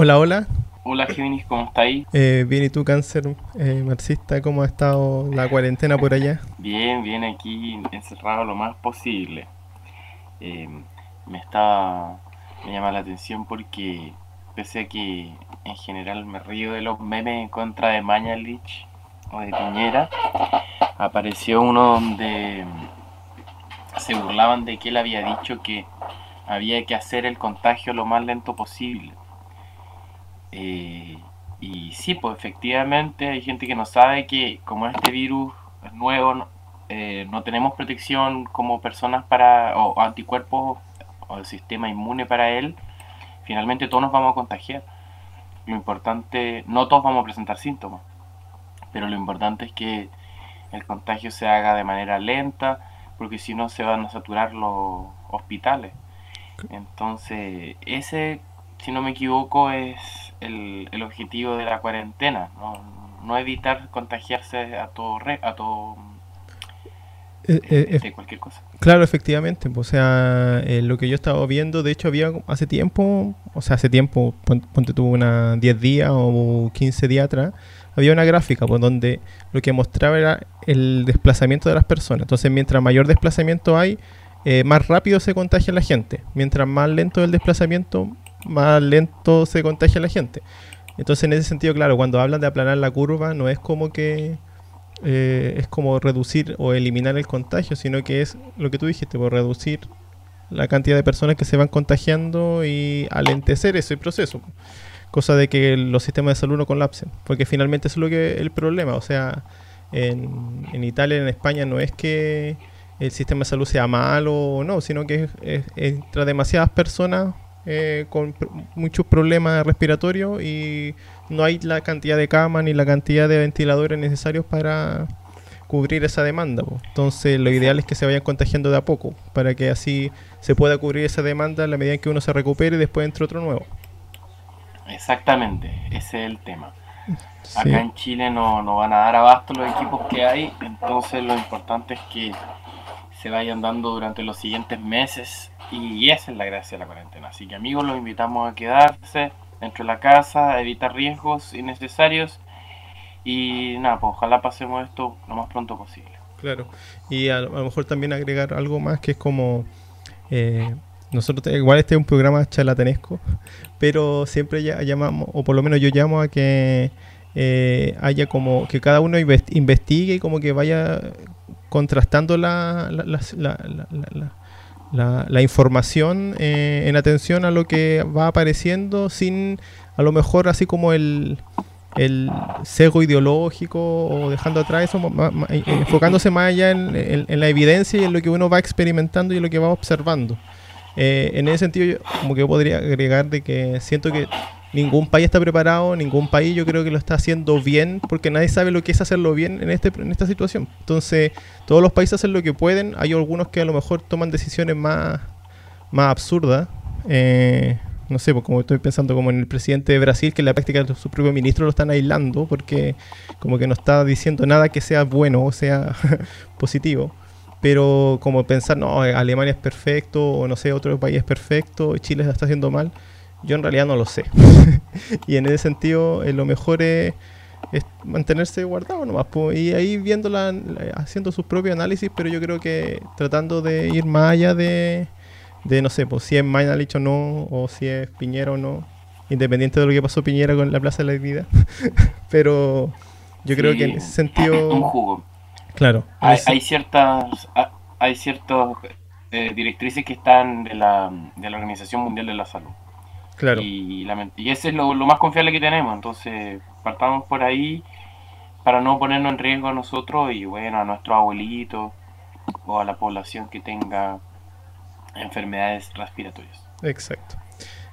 Hola, hola. Hola Géminis, ¿cómo está ahí? Eh, bien, ¿y tú, cáncer eh, marxista? ¿Cómo ha estado la cuarentena por allá? Bien, bien, aquí encerrado lo más posible. Eh, me está. me llama la atención porque, pese a que en general me río de los memes en contra de Mañalich o de Piñera, apareció uno donde se burlaban de que él había dicho que había que hacer el contagio lo más lento posible. Eh, y sí, pues efectivamente hay gente que no sabe que como este virus es nuevo, eh, no tenemos protección como personas para, o anticuerpos o el sistema inmune para él, finalmente todos nos vamos a contagiar. Lo importante, no todos vamos a presentar síntomas, pero lo importante es que el contagio se haga de manera lenta, porque si no se van a saturar los hospitales. Entonces, ese, si no me equivoco, es el, el objetivo de la cuarentena, no, no evitar contagiarse a todo, re, a todo Eh, eh, de cualquier cosa. Claro, efectivamente. O sea, eh, lo que yo estaba viendo, de hecho, había hace tiempo, o sea, hace tiempo, pon- ponte tú una 10 días o 15 días atrás, había una gráfica pues, donde lo que mostraba era el desplazamiento de las personas. Entonces, mientras mayor desplazamiento hay, eh, más rápido se contagia la gente. Mientras más lento el desplazamiento, más lento se contagia la gente. Entonces, en ese sentido, claro, cuando hablan de aplanar la curva, no es como que eh, es como reducir o eliminar el contagio, sino que es lo que tú dijiste, por reducir la cantidad de personas que se van contagiando y alentecer ese proceso. Cosa de que los sistemas de salud no colapsen. Porque finalmente eso es lo que el problema. O sea, en, Italia, en España, no es que el sistema de salud sea malo o no, sino que es, es- entra demasiadas personas eh, con pr- muchos problemas respiratorios y no hay la cantidad de camas ni la cantidad de ventiladores necesarios para cubrir esa demanda. po. Entonces, lo ideal es que se vayan contagiando de a poco, para que así se pueda cubrir esa demanda en la medida en que uno se recupere y después entre otro nuevo. Exactamente, ese es el tema. Sí, Acá en Chile no, no van a dar abasto los equipos que hay, entonces lo importante es que se vayan dando durante los siguientes meses y esa es la gracia de la cuarentena. Así que amigos, los invitamos a quedarse dentro de la casa, a evitar riesgos innecesarios y nada, pues ojalá pasemos esto lo más pronto posible. claro. Y a, lo mejor también agregar algo más que es como... eh, nosotros, igual este es un programa charlatanesco, pero siempre ya llamamos, o por lo menos yo llamo a que eh, haya como que cada uno inves- investigue y como que vaya contrastando la, la, la- la- información eh, en atención a lo que va apareciendo sin a lo mejor así como el, el sesgo ideológico o dejando atrás eso, eh, enfocándose más allá en, en- en la evidencia y en lo que uno va experimentando y en lo que va observando. Eh, en ese sentido, yo como que podría agregar de que siento que ningún país está preparado, ningún país yo creo que lo está haciendo bien, porque nadie sabe lo que es hacerlo bien en, este, en esta situación. Entonces, todos los países hacen lo que pueden, hay algunos que a lo mejor toman decisiones más, más absurdas. Eh, no sé, pues como estoy pensando como en el presidente de Brasil, que en la práctica su propio ministro lo están aislando, porque como que no está diciendo nada que sea bueno o sea positivo. Pero como pensar, no, Alemania es perfecto, o no sé, otro país es perfecto, Chile está haciendo mal, yo en realidad no lo sé. y en ese sentido, eh, lo mejor es, es mantenerse guardado nomás, po, y ahí viendo la- la- haciendo sus propios análisis, pero yo creo que tratando de ir más allá de, de no sé, pues, si es Mañalich o no, o si es Piñera o no, independiente de lo que pasó Piñera con la Plaza de la Dignidad. pero yo creo que en ese un sentido, jugo. claro. Hay, ese- hay ciertas ha- hay ciertas eh, directrices que están de la, de la Organización Mundial de la Salud. Claro. Y, y ese es lo, lo más confiable que tenemos. Entonces, partamos por ahí para no ponernos en riesgo a nosotros y bueno, a nuestros abuelitos o a la población que tenga enfermedades respiratorias. Exacto.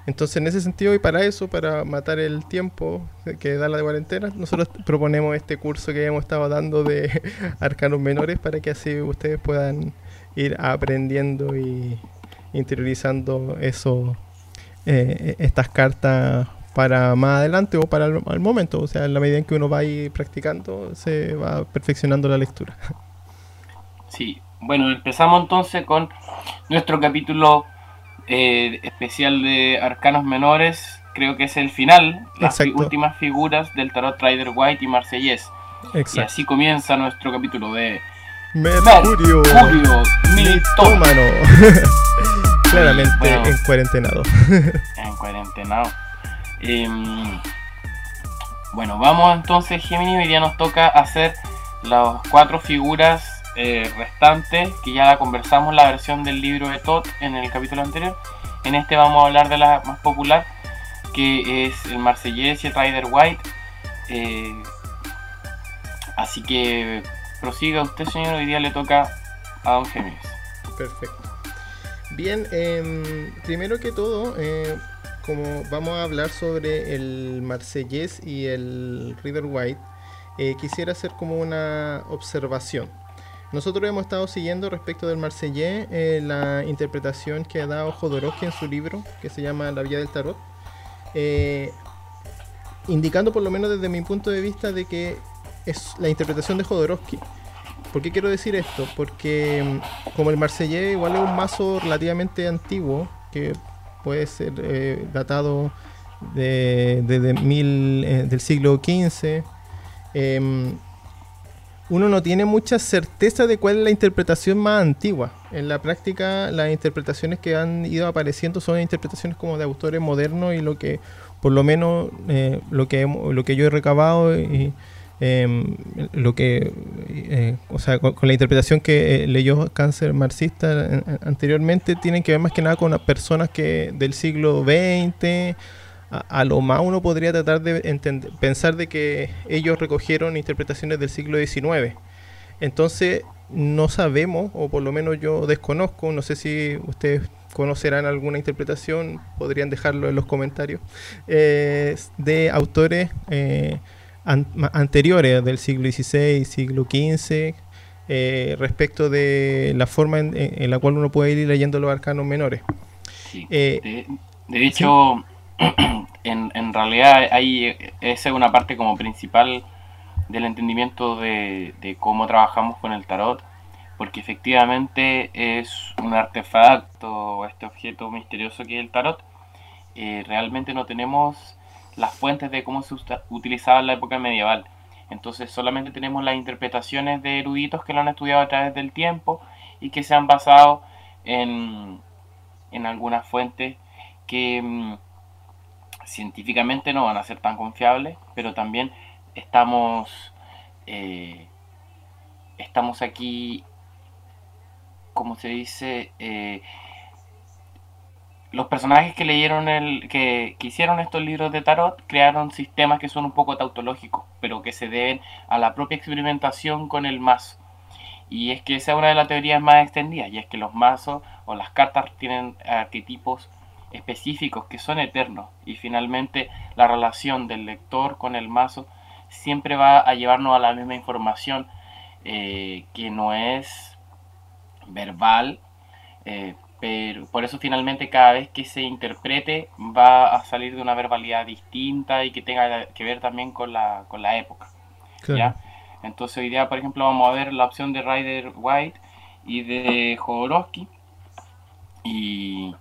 Entonces, en ese sentido, y para eso, para matar el tiempo que da la de cuarentena, nosotros proponemos este curso que hemos estado dando de arcanos menores para que así ustedes puedan ir aprendiendo y interiorizando eso, eh, estas cartas para más adelante o para el, momento. O sea, en la medida en que uno va practicando, se va perfeccionando la lectura. Sí, bueno, empezamos entonces con nuestro capítulo eh, especial de arcanos menores creo que es el final, las últimas figuras del tarot Rider White y Marsellés. Y así comienza nuestro capítulo de Mercurio, Mercurio mitómano. Claramente en cuarentenado. en cuarentenado. Em, bueno, vamos entonces, Gemini. Hoy día nos toca hacer las cuatro figuras eh, restantes que ya conversamos la versión del libro de Todd en el capítulo anterior. En este vamos a hablar de la más popular, que es el Marsellés y el Rider White. Eh, así que prosiga usted, señor. Hoy día le toca a Don Géminis. Perfecto. Bien, em, primero que todo, eh, como vamos a hablar sobre el Marsellés y el Rider White, eh, quisiera hacer como una observación. Nosotros hemos estado siguiendo respecto del Marsellés la interpretación que ha dado Jodorowsky en su libro que se llama La Vía del Tarot. Eh, indicando por lo menos desde mi punto de vista de que es la interpretación de Jodorowsky. ¿Por qué quiero decir esto? Porque mm, como el Marsellés igual es un mazo relativamente antiguo, que puede ser eh, datado desde mil, eh, del siglo XV, em, uno no tiene mucha certeza de cuál es la interpretación más antigua. En la práctica, las interpretaciones que han ido apareciendo son interpretaciones como de autores modernos y lo que, por lo menos, eh, lo, que, lo que yo he recabado y lo que, eh, o sea, con, la interpretación que eh, leyó Cáncer marxista anteriormente, tienen que ver más que nada con personas que del siglo XX a, lo más uno podría tratar de pensar de que ellos recogieron interpretaciones del siglo XIX. Entonces, no sabemos, o por lo menos yo desconozco, no sé si ustedes conocerán alguna interpretación, podrían dejarlo en los comentarios, eh, de autores eh, anteriores del siglo XVI, siglo XV, eh, respecto de la forma en, la cual uno puede ir leyendo los arcanos menores. de, hecho, en, en realidad ahí esa es una parte como principal del entendimiento de, cómo trabajamos con el tarot, porque efectivamente es un artefacto, este objeto misterioso que es el tarot. Eh, realmente no tenemos las fuentes de cómo se utilizaba en la época medieval. Entonces solamente tenemos las interpretaciones de eruditos que lo han estudiado a través del tiempo y que se han basado en, en algunas fuentes que mm, científicamente no van a ser tan confiables, pero también estamos, eh, estamos aquí, como se dice, eh, los personajes que leyeron el, que, que, hicieron estos libros de tarot crearon sistemas que son un poco tautológicos, pero que se deben a la propia experimentación con el mazo. Y es que esa es una de las teorías más extendidas, y es que los mazos o las cartas tienen arquetipos específicos que son eternos y finalmente la relación del lector con el mazo siempre va a llevarnos a la misma información eh, que no es verbal eh, pero por eso finalmente cada vez que se interprete va a salir de una verbalidad distinta y que tenga que ver también con la, con la época entonces hoy día por ejemplo vamos a ver la opción de Rider White y de Jodorowsky. Y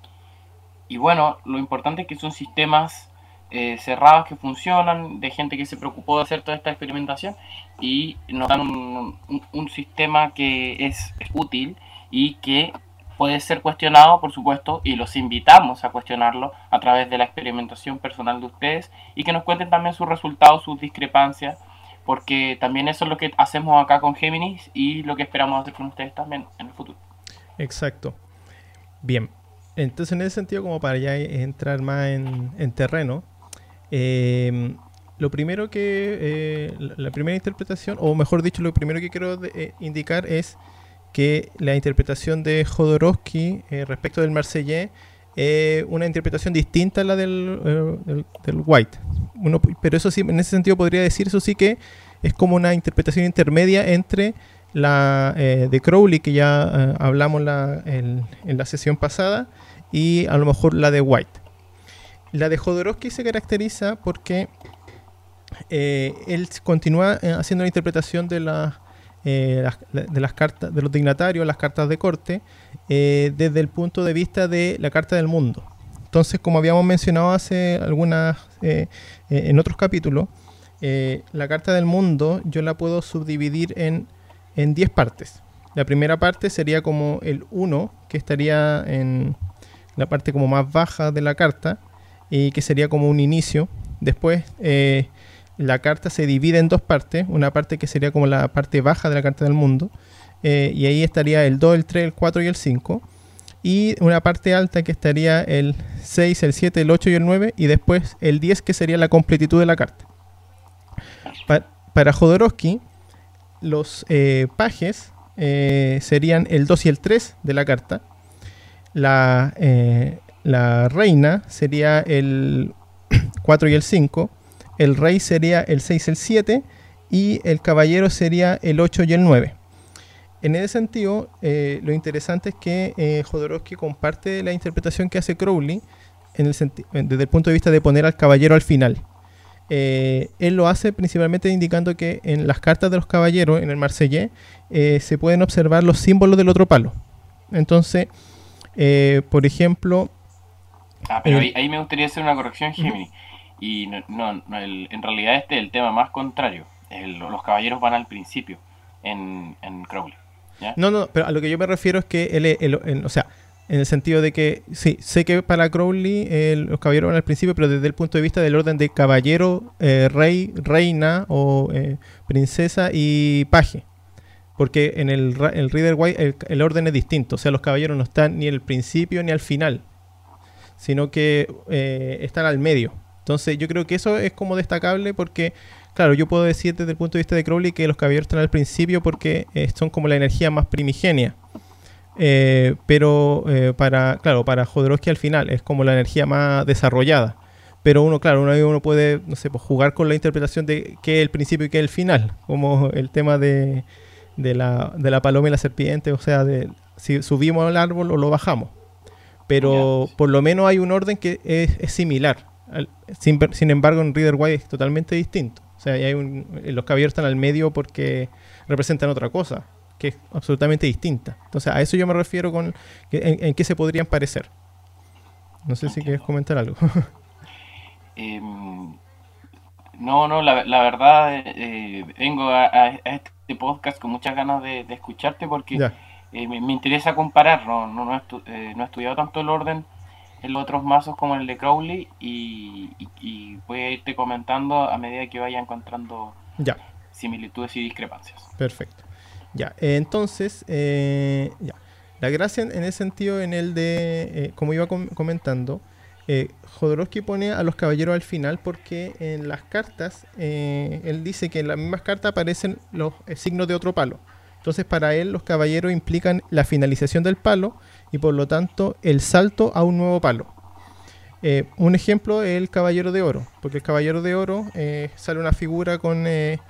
y bueno, lo importante es que son sistemas eh, cerrados que funcionan, de gente que se preocupó de hacer toda esta experimentación y nos dan un, sistema que es, útil y que puede ser cuestionado, por supuesto, y los invitamos a cuestionarlo a través de la experimentación personal de ustedes y que nos cuenten también sus resultados, sus discrepancias, porque también eso es lo que hacemos acá con Géminis y lo que esperamos hacer con ustedes también en el futuro. Exacto. Bien, entonces, en ese sentido, como para ya entrar más en, terreno, em, lo primero que, eh, la primera interpretación, o mejor dicho, lo primero que quiero eh, indicar es que la interpretación de Jodorowsky eh, respecto del Marsellés es una interpretación distinta a la del, del, White. Uno, pero eso sí, en ese sentido podría decir, eso sí que es como una interpretación intermedia entre la de Crowley, que ya hablamos en la sesión pasada, y a lo mejor la de White. La de Jodorowsky se caracteriza porque eh, él continúa eh, haciendo la interpretación de, eh, de las cartas de los dignatarios, las cartas de corte, desde el punto de vista de la carta del mundo. entonces, como habíamos mencionado hace algunas, en otros capítulos, la carta del mundo yo la puedo subdividir en 10 partes. La primera parte sería como el 1, que estaría en la parte como más baja de la carta, y que sería como un inicio. Después eh, la carta se divide en dos partes, una parte que sería como la parte baja de la carta del mundo, eh, y ahí estaría el 2, el 3, el 4 y el 5, y una parte alta que estaría el 6, el 7, el 8 y el 9, y después el 10 que sería la completitud de la carta. para Jodorowsky, los eh, pajes serían el 2 y el 3 de la carta, la, la reina sería el 4 y el 5, el rey sería el 6 y el 7 y el caballero sería el 8 y el 9. En ese sentido, eh, lo interesante es que eh, Jodorowsky comparte la interpretación que hace Crowley en el desde el punto de vista de poner al caballero al final. Eh, él lo hace principalmente indicando que en las cartas de los caballeros, en el Marsellés, se pueden observar los símbolos del otro palo. Entonces, por ejemplo, Ah, pero eh, ahí, me gustaría hacer una corrección, Gemini. Y no, no, en realidad este es el tema más contrario. los caballeros van al principio en, Crowley. No, no, pero a lo que yo me refiero es que él, o sea, en el sentido de que, sí, sé que para Crowley los caballeros van al principio, pero desde el punto de vista del orden de caballero, eh, rey, reina o eh, princesa y paje. Porque en el, el Reader White el, el, orden es distinto, o sea, los caballeros no están ni al principio ni al final sino que eh, están al medio. Entonces yo creo que eso es como destacable porque, claro, yo puedo decir desde el punto de vista de Crowley que los caballeros están al principio porque eh, son como la energía más primigenia. Eh, pero para, claro, para Jodorowsky al final es como la energía más desarrollada. Pero uno, claro, uno, uno puede, no sé, pues jugar con la interpretación de qué es el principio y qué es el final, como el tema de, de, la, de la paloma y la serpiente, o sea, de si subimos al árbol o lo bajamos pero por lo menos hay un orden que es, similar. Sin, embargo, en Reader White es totalmente distinto. O sea, hay los caballeros están al medio porque representan otra cosa, que es absolutamente distinta. Entonces, a eso yo me refiero con en, qué se podrían parecer. No sé si quieres comentar algo. Em, no, no, la, verdad, eh, vengo a, este podcast con muchas ganas de, escucharte porque... Eh, me, interesa comparar, no, no, no, eh, he estudiado tanto el orden en otros mazos como el de Crowley y, voy a irte comentando a medida que vaya encontrando ya. similitudes y discrepancias. Perfecto. Ya, entonces, eh, ya. La gracia en ese sentido, en el de, como iba comentando, Jodorowsky pone a los caballeros al final porque en las cartas, él dice que en las mismas cartas aparecen los signos de otro palo. Entonces para él los caballeros implican la finalización del palo y por lo tanto el salto a un nuevo palo. Eh, un ejemplo es el caballero de oro, porque el caballero de oro eh, sale una figura con eh,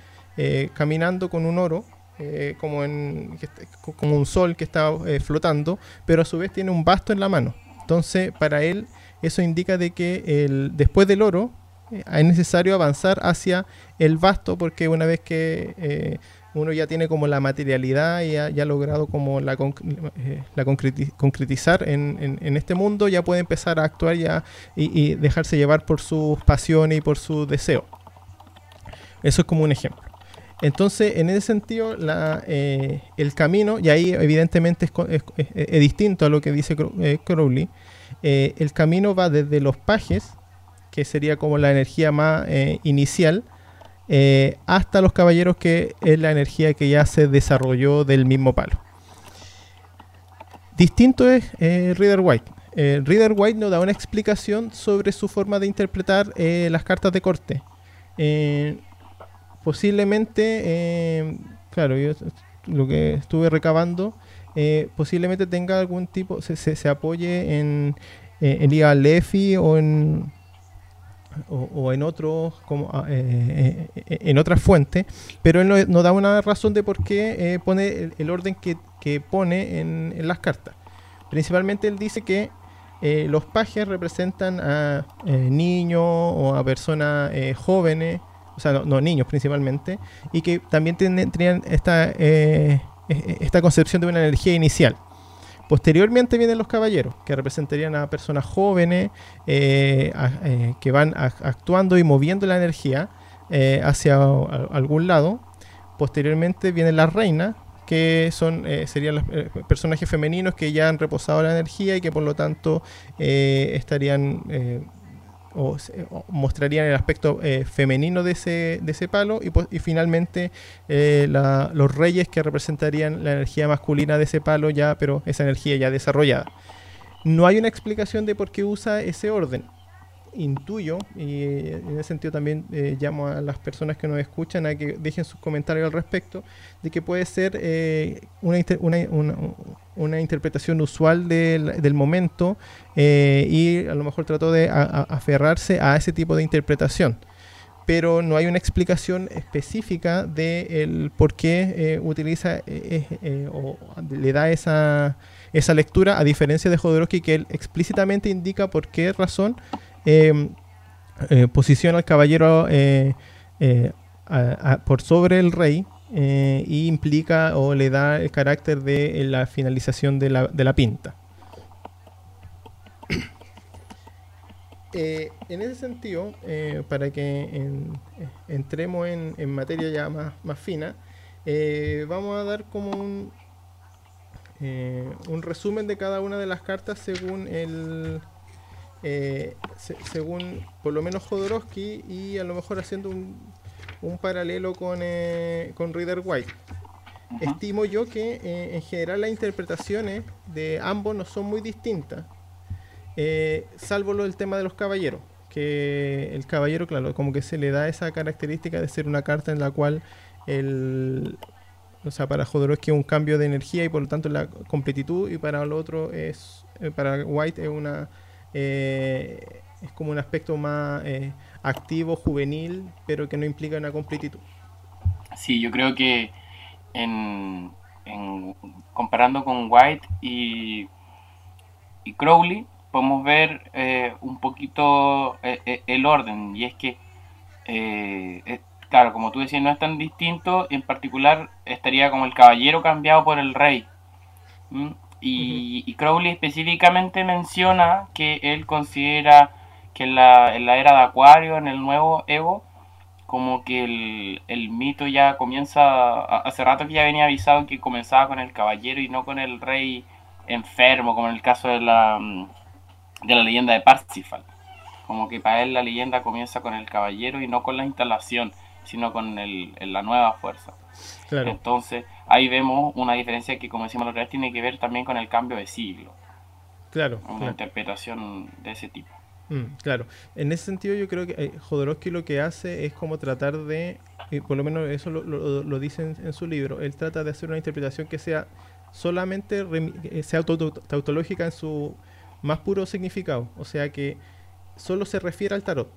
caminando con un oro, como, un sol que está flotando, pero a su vez tiene un basto en la mano. Entonces para él eso indica de que el, después del oro es necesario avanzar hacia el basto, porque una vez que uno ya tiene como la materialidad y ha, ya ha logrado como la, eh, concretizar en, este mundo, ya puede empezar a actuar ya y, dejarse llevar por sus pasiones y por su deseo. Eso es como un ejemplo. Entonces, en ese sentido, eh, el camino, y ahí evidentemente es, distinto a lo que dice eh, Crowley, el camino va desde los pajes, que sería como la energía más inicial, eh, hasta los caballeros que es la energía que ya se desarrolló del mismo palo. Distinto es eh, Reader White. Eh, Reader White nos da una explicación sobre su forma de interpretar las cartas de corte. posiblemente, claro, yo lo que estuve recabando, posiblemente tenga algún tipo, se, apoye en, en Lefi o en o, en otros como ah, eh, eh, en otras fuentes pero él no, da una razón de por qué eh, pone el, orden que, pone en, las cartas. Principalmente él dice que los pajes representan a niños o a personas jóvenes o sea no, niños principalmente y que también tienen, esta esta concepción de una energía inicial Posteriormente vienen los caballeros, que representarían a personas jóvenes eh, eh, que van actuando y moviendo la energía eh, hacia algún lado. Posteriormente vienen las reinas, que son serían los personajes femeninos que ya han reposado la energía y que por lo tanto estarían o, mostrarían el aspecto eh, femenino de ese, de ese palo y, y finalmente eh, los reyes que representarían la energía masculina de ese palo ya, pero esa energía ya desarrollada. No hay una explicación de por qué usa ese orden intuyo, y en ese sentido también eh, llamo a las personas que nos escuchan a que dejen sus comentarios al respecto, de que puede ser eh, una, una, una, interpretación usual del, del momento eh, y a lo mejor trató de aferrarse a ese tipo de interpretación. Pero no hay una explicación específica de el por qué utiliza o le da esa, esa lectura, a diferencia de Jodorowsky, que él explícitamente indica por qué razón eh, posiciona al caballero eh, eh, por sobre el rey y implica o le da el carácter de la finalización de la, de la pinta. en ese sentido, para que entremos en, en, materia ya más, más fina, vamos a dar como un, un resumen de cada una de las cartas según el, eh, según por lo menos Jodorowsky y a lo mejor haciendo un, paralelo con, eh, con Reader White. Estimo yo que eh, en general las interpretaciones de ambos no son muy distintas, salvo lo del tema de los caballeros, que el caballero, claro, como que se le da esa característica de ser una carta en la cual el, o sea, para Jodorowsky es un cambio de energía y por lo tanto la completitud y para el otro es, para White es una eh, es como un aspecto más eh, activo, juvenil, pero que no implica una completitud. Sí, yo creo que en, comparando con White y, Crowley, podemos ver eh, un poquito el orden, y es que, claro, como tú decías, no es tan distinto, en particular estaría como el caballero cambiado por el rey. Y, Crowley específicamente menciona que él considera que en la, era de Acuario, en el nuevo Ego, como que el, mito ya comienza, hace rato que ya venía avisado que comenzaba con el caballero y no con el rey enfermo, como en el caso de la, de la leyenda de Parsifal. Como que para él la leyenda comienza con el caballero y no con la instalación, sino con el, la nueva fuerza. Entonces, ahí vemos una diferencia que, como decimos la otra vez, tiene que ver también con el cambio de siglo. Claro. Una interpretación de ese tipo. Mm, claro. En ese sentido, yo creo que eh, Jodorowsky lo que hace es como tratar de, y por lo menos eso lo, dice en, su libro, él trata de hacer una interpretación que sea solamente, eh, sea tautológica en su más puro significado. O sea, que solo se refiere al tarot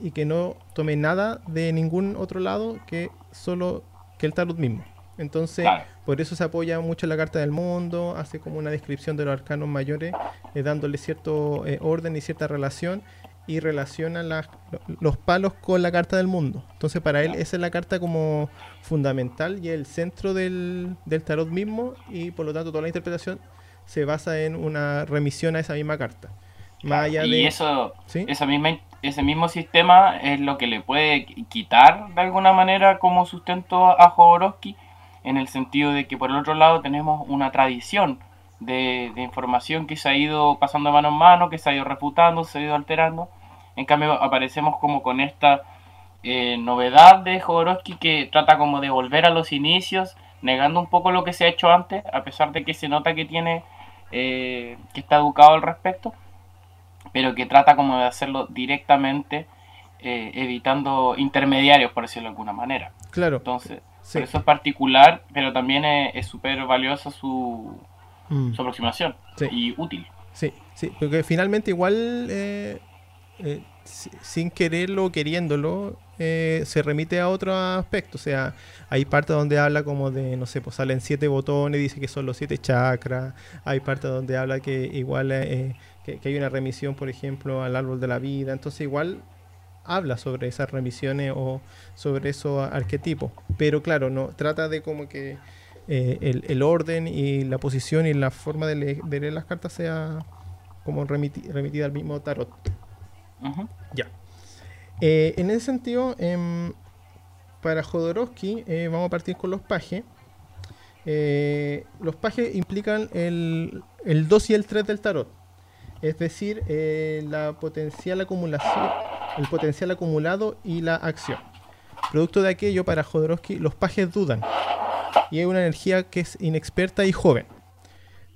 y que no tome nada de ningún otro lado que solo que el tarot mismo. Entonces, por eso se apoya mucho en la Carta del Mundo, hace como una descripción de los arcanos mayores, eh, dándole cierto eh, orden y cierta relación, y relaciona los palos con la Carta del Mundo. Entonces, para él esa es la carta como fundamental y el centro del, del tarot mismo, y por lo tanto toda la interpretación se basa en una remisión a esa misma carta. Y eso, esa misma ese mismo sistema es lo que le puede quitar de alguna manera como sustento a Jodorowsky, en el sentido de que por el otro lado tenemos una tradición de, información que se ha ido pasando de mano en mano, que se ha ido refutando, se ha ido alterando. En cambio aparecemos como con esta eh, novedad de Jodorowsky que trata como de volver a los inicios, negando un poco lo que se ha hecho antes, a pesar de que se nota que tiene, eh, que está educado al respecto pero que trata como de hacerlo directamente, eh, evitando intermediarios, por decirlo de alguna manera. Claro. Entonces, por eso es particular, pero también es súper valiosa su, mm. su aproximación y útil. Sí, sí, porque finalmente igual, eh, eh, sin quererlo o queriéndolo, se remite a otro aspecto. O sea, hay partes donde habla como de, no sé, pues salen siete botones, dice que son los siete chakras. Hay partes donde habla que igual que, hay una remisión, por ejemplo, al árbol de la vida. Entonces igual habla sobre esas remisiones o sobre esos arquetipos. Pero claro, no trata de como que el, orden y la posición y la forma de, leer las cartas sea como remitida al mismo tarot. Ya. en ese sentido, em, para Jodorowsky, vamos a partir con los pajes. los pajes implican el, el 2 y el 3 del tarot. Es decir, la potencial acumulación, el potencial acumulado y la acción. Producto de aquello, para Jodorowsky, los pajes dudan. Y hay una energía que es inexperta y joven.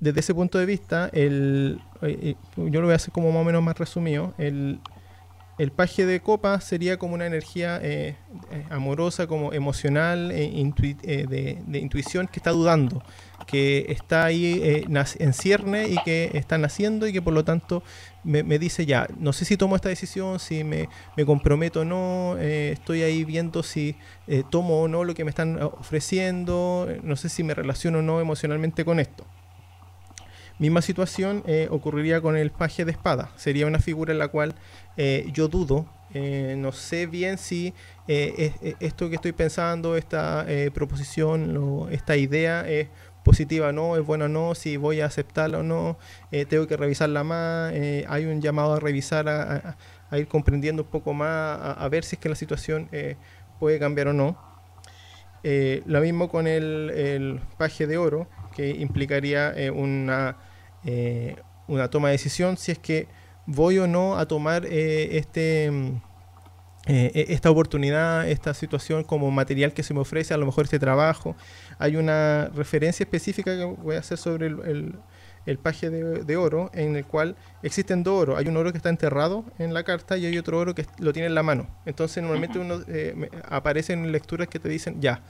Desde ese punto de vista, el, eh, eh, yo lo voy a hacer como más o menos más resumido. El paje de copa sería como una energía eh, eh, amorosa, como emocional, eh, de, intuición que está dudando, que está ahí en cierne y que está naciendo y que por lo tanto me, dice ya, no sé si tomo esta decisión, si me, me comprometo o no, estoy ahí viendo si tomo o no lo que me están ofreciendo, no sé si me relaciono o no emocionalmente con esto. Misma situación ocurriría con el paje de espada. Sería una figura en la cual eh, yo dudo, eh, no sé bien si esto que estoy pensando, esta proposición, esta idea es positiva o no, es buena o no, si voy a aceptarla o no, tengo que revisarla más, hay un llamado a revisar, a, ir comprendiendo un poco más, a, ver si es que la situación puede cambiar o no. lo mismo con el, paje de oro, que implicaría una eh, una toma de decisión si es que voy o no a tomar eh, este mm, eh, e-, esta oportunidad, esta situación como material que se me ofrece, a lo mejor este trabajo. Hay una referencia específica que voy a hacer sobre el, el, paje de, oro, en el cual existen dos oros. Hay un oro que está enterrado en la carta y hay otro oro que lo tiene en la mano. Entonces normalmente uno aparecen lecturas que te dicen, ya,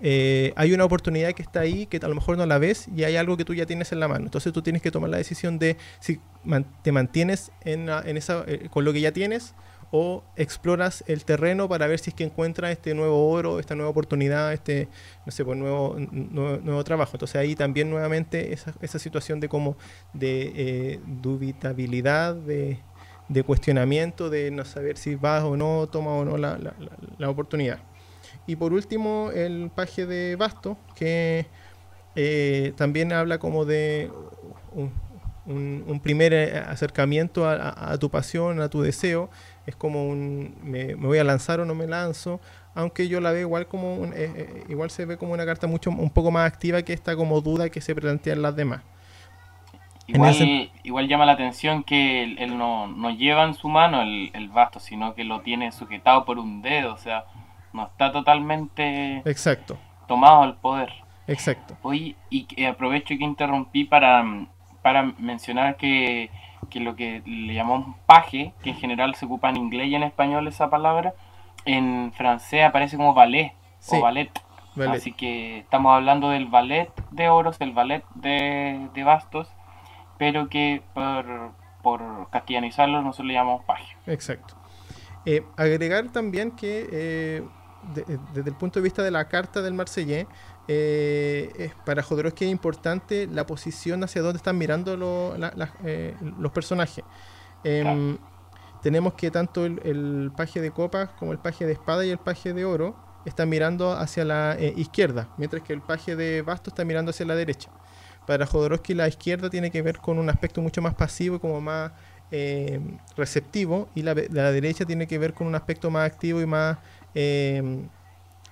eh, hay una oportunidad que está ahí que a lo mejor no la ves y hay algo que tú ya tienes en la mano. Entonces tú tienes que tomar la decisión de si te mantienes en, esa, eh, con lo que ya tienes o exploras el terreno para ver si es que encuentras este nuevo oro, esta nueva oportunidad, este no sé, pues nuevo, nuevo, trabajo. Entonces ahí también nuevamente esa, esa situación de como de eh, dubitabilidad, de, de, cuestionamiento, de no saber si vas o no, toma o no la, la, la oportunidad. Y por último, el paje de Basto, que eh, también habla como de un, primer eh, acercamiento a, tu pasión, a tu deseo. Es como un, me, voy a lanzar o no me lanzo, aunque yo la veo igual como, eh, igual se ve como una carta mucho un poco más activa que esta como duda que se plantean las demás. Igual, igual llama la atención que él, no, no, lleva en su mano el, el basto, sino que lo tiene sujetado por un dedo, o sea, no está totalmente Exacto. tomado al poder. Exacto. Hoy, y aprovecho que interrumpí para, para mencionar que, lo que le llamamos paje, que en general se ocupa en inglés y en español esa palabra, en francés aparece como ballet o ballet. Así que estamos hablando del ballet de oros, del ballet de, de bastos, pero que por, por castellanizarlo nosotros le llamamos paje. Exacto. Eh, agregar también que eh, eh, desde el punto de vista de la carta del Marsellés, eh, para Jodorowsky es importante la posición hacia dónde están mirando eh, los personajes. Em, tenemos que tanto el, paje de copas como el paje de espada y el paje de oro están mirando hacia la izquierda, mientras que el paje de basto está mirando hacia la derecha. Para Jodorowsky la izquierda tiene que ver con un aspecto mucho más pasivo y como más receptivo y la, la, derecha tiene que ver con un aspecto más activo y más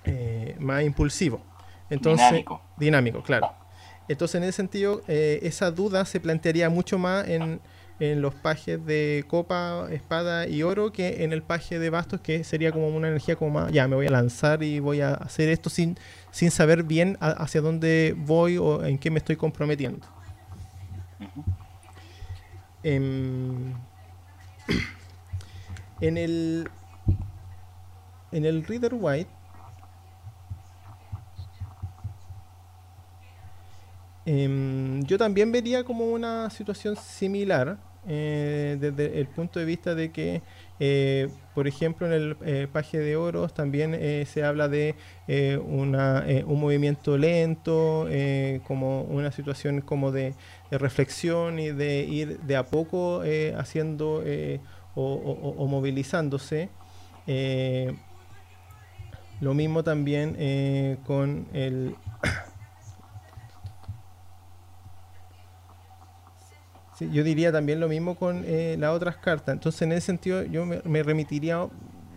eh, más impulsivo. Entonces, dinámico. dinámico. claro. Entonces, en ese sentido, eh, esa duda se plantearía mucho más en, en, los pajes de copa, espada y oro que en el paje de bastos, que sería como una energía como más, ya, me voy a lanzar y voy a hacer esto sin, sin saber bien hacia dónde voy o en qué me estoy comprometiendo. Em, en el en el Reader White em, yo también vería como una situación similar eh, desde el punto de vista de que, eh, por ejemplo, en el eh, paje de oros también se habla de una, un movimiento lento, como una situación como de, reflexión y de ir de a poco haciendo o, movilizándose. Lo mismo también con el, yo diría también lo mismo con eh, las otras cartas. Entonces, en ese sentido, yo me, remitiría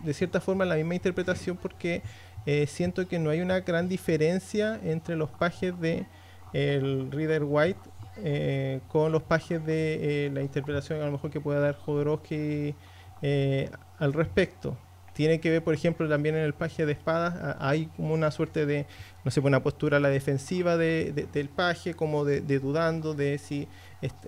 de cierta forma a la misma interpretación porque eh, siento que no hay una gran diferencia entre los pajes de el Reader White eh, con los pajes de la interpretación a lo mejor que pueda dar Jodorowsky al respecto tiene que ver, por ejemplo, también en el paje de espadas, hay como una suerte de, no sé, una postura a la defensiva de, del paje, como de, dudando de si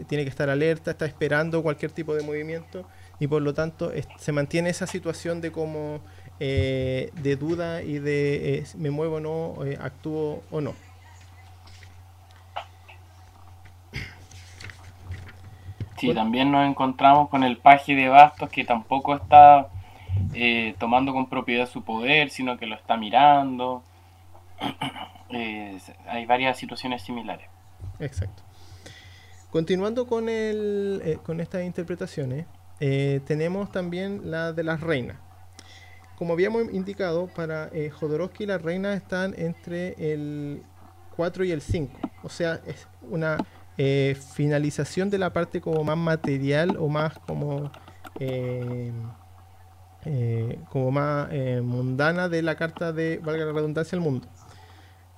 tiene que estar alerta, está esperando cualquier tipo de movimiento y por lo tanto se mantiene esa situación de como eh, de duda y de eh, me muevo o no, eh, actúo o no. Sí, también nos encontramos con el paje de bastos que tampoco está eh, tomando con propiedad su poder, sino que lo está mirando. hay varias situaciones similares. Exacto. Continuando con, el, eh, con estas interpretaciones, eh, tenemos también la de las reinas. Como habíamos indicado, para Jodorowsky las reinas están entre el 4 y el 5. O sea, es una finalización de la parte como más material o más como eh, como más eh, mundana de la carta de, valga la redundancia, el mundo.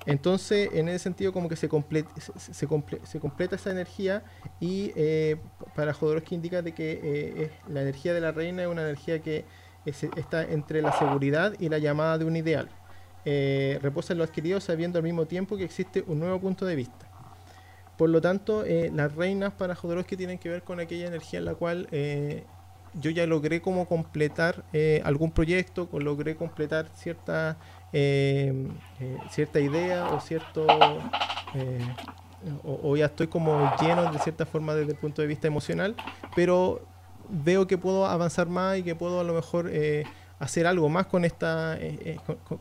Entonces, en ese sentido, como que se, completa, esa energía y eh, para Jodorowsky indica de que la energía de la reina es una energía que está entre la seguridad y la llamada de un ideal. reposa en lo adquirido sabiendo al mismo tiempo que existe un nuevo punto de vista. Por lo tanto, las reinas para Jodorowsky tienen que ver con aquella energía en la cual yo ya logré como completar eh, algún proyecto, logré completar cierta, eh, eh, cierta idea o cierto... O, ya estoy como lleno de cierta forma desde el punto de vista emocional, pero veo que puedo avanzar más y que puedo a lo mejor hacer algo más con, esta,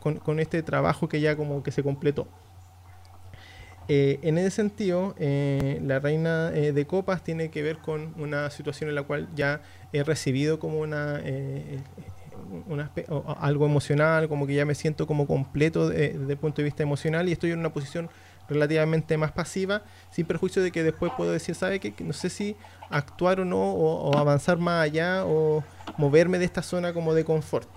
con este trabajo que ya como que se completó. Eh, en ese sentido, eh, la reina eh, de copas tiene que ver con una situación en la cual ya he recibido como una, algo emocional, como que ya me siento como completo desde el punto de vista emocional y estoy en una posición relativamente más pasiva, sin perjuicio de que después puedo decir, ¿sabe qué? No sé si actuar o no, o avanzar más allá, o moverme de esta zona como de confort.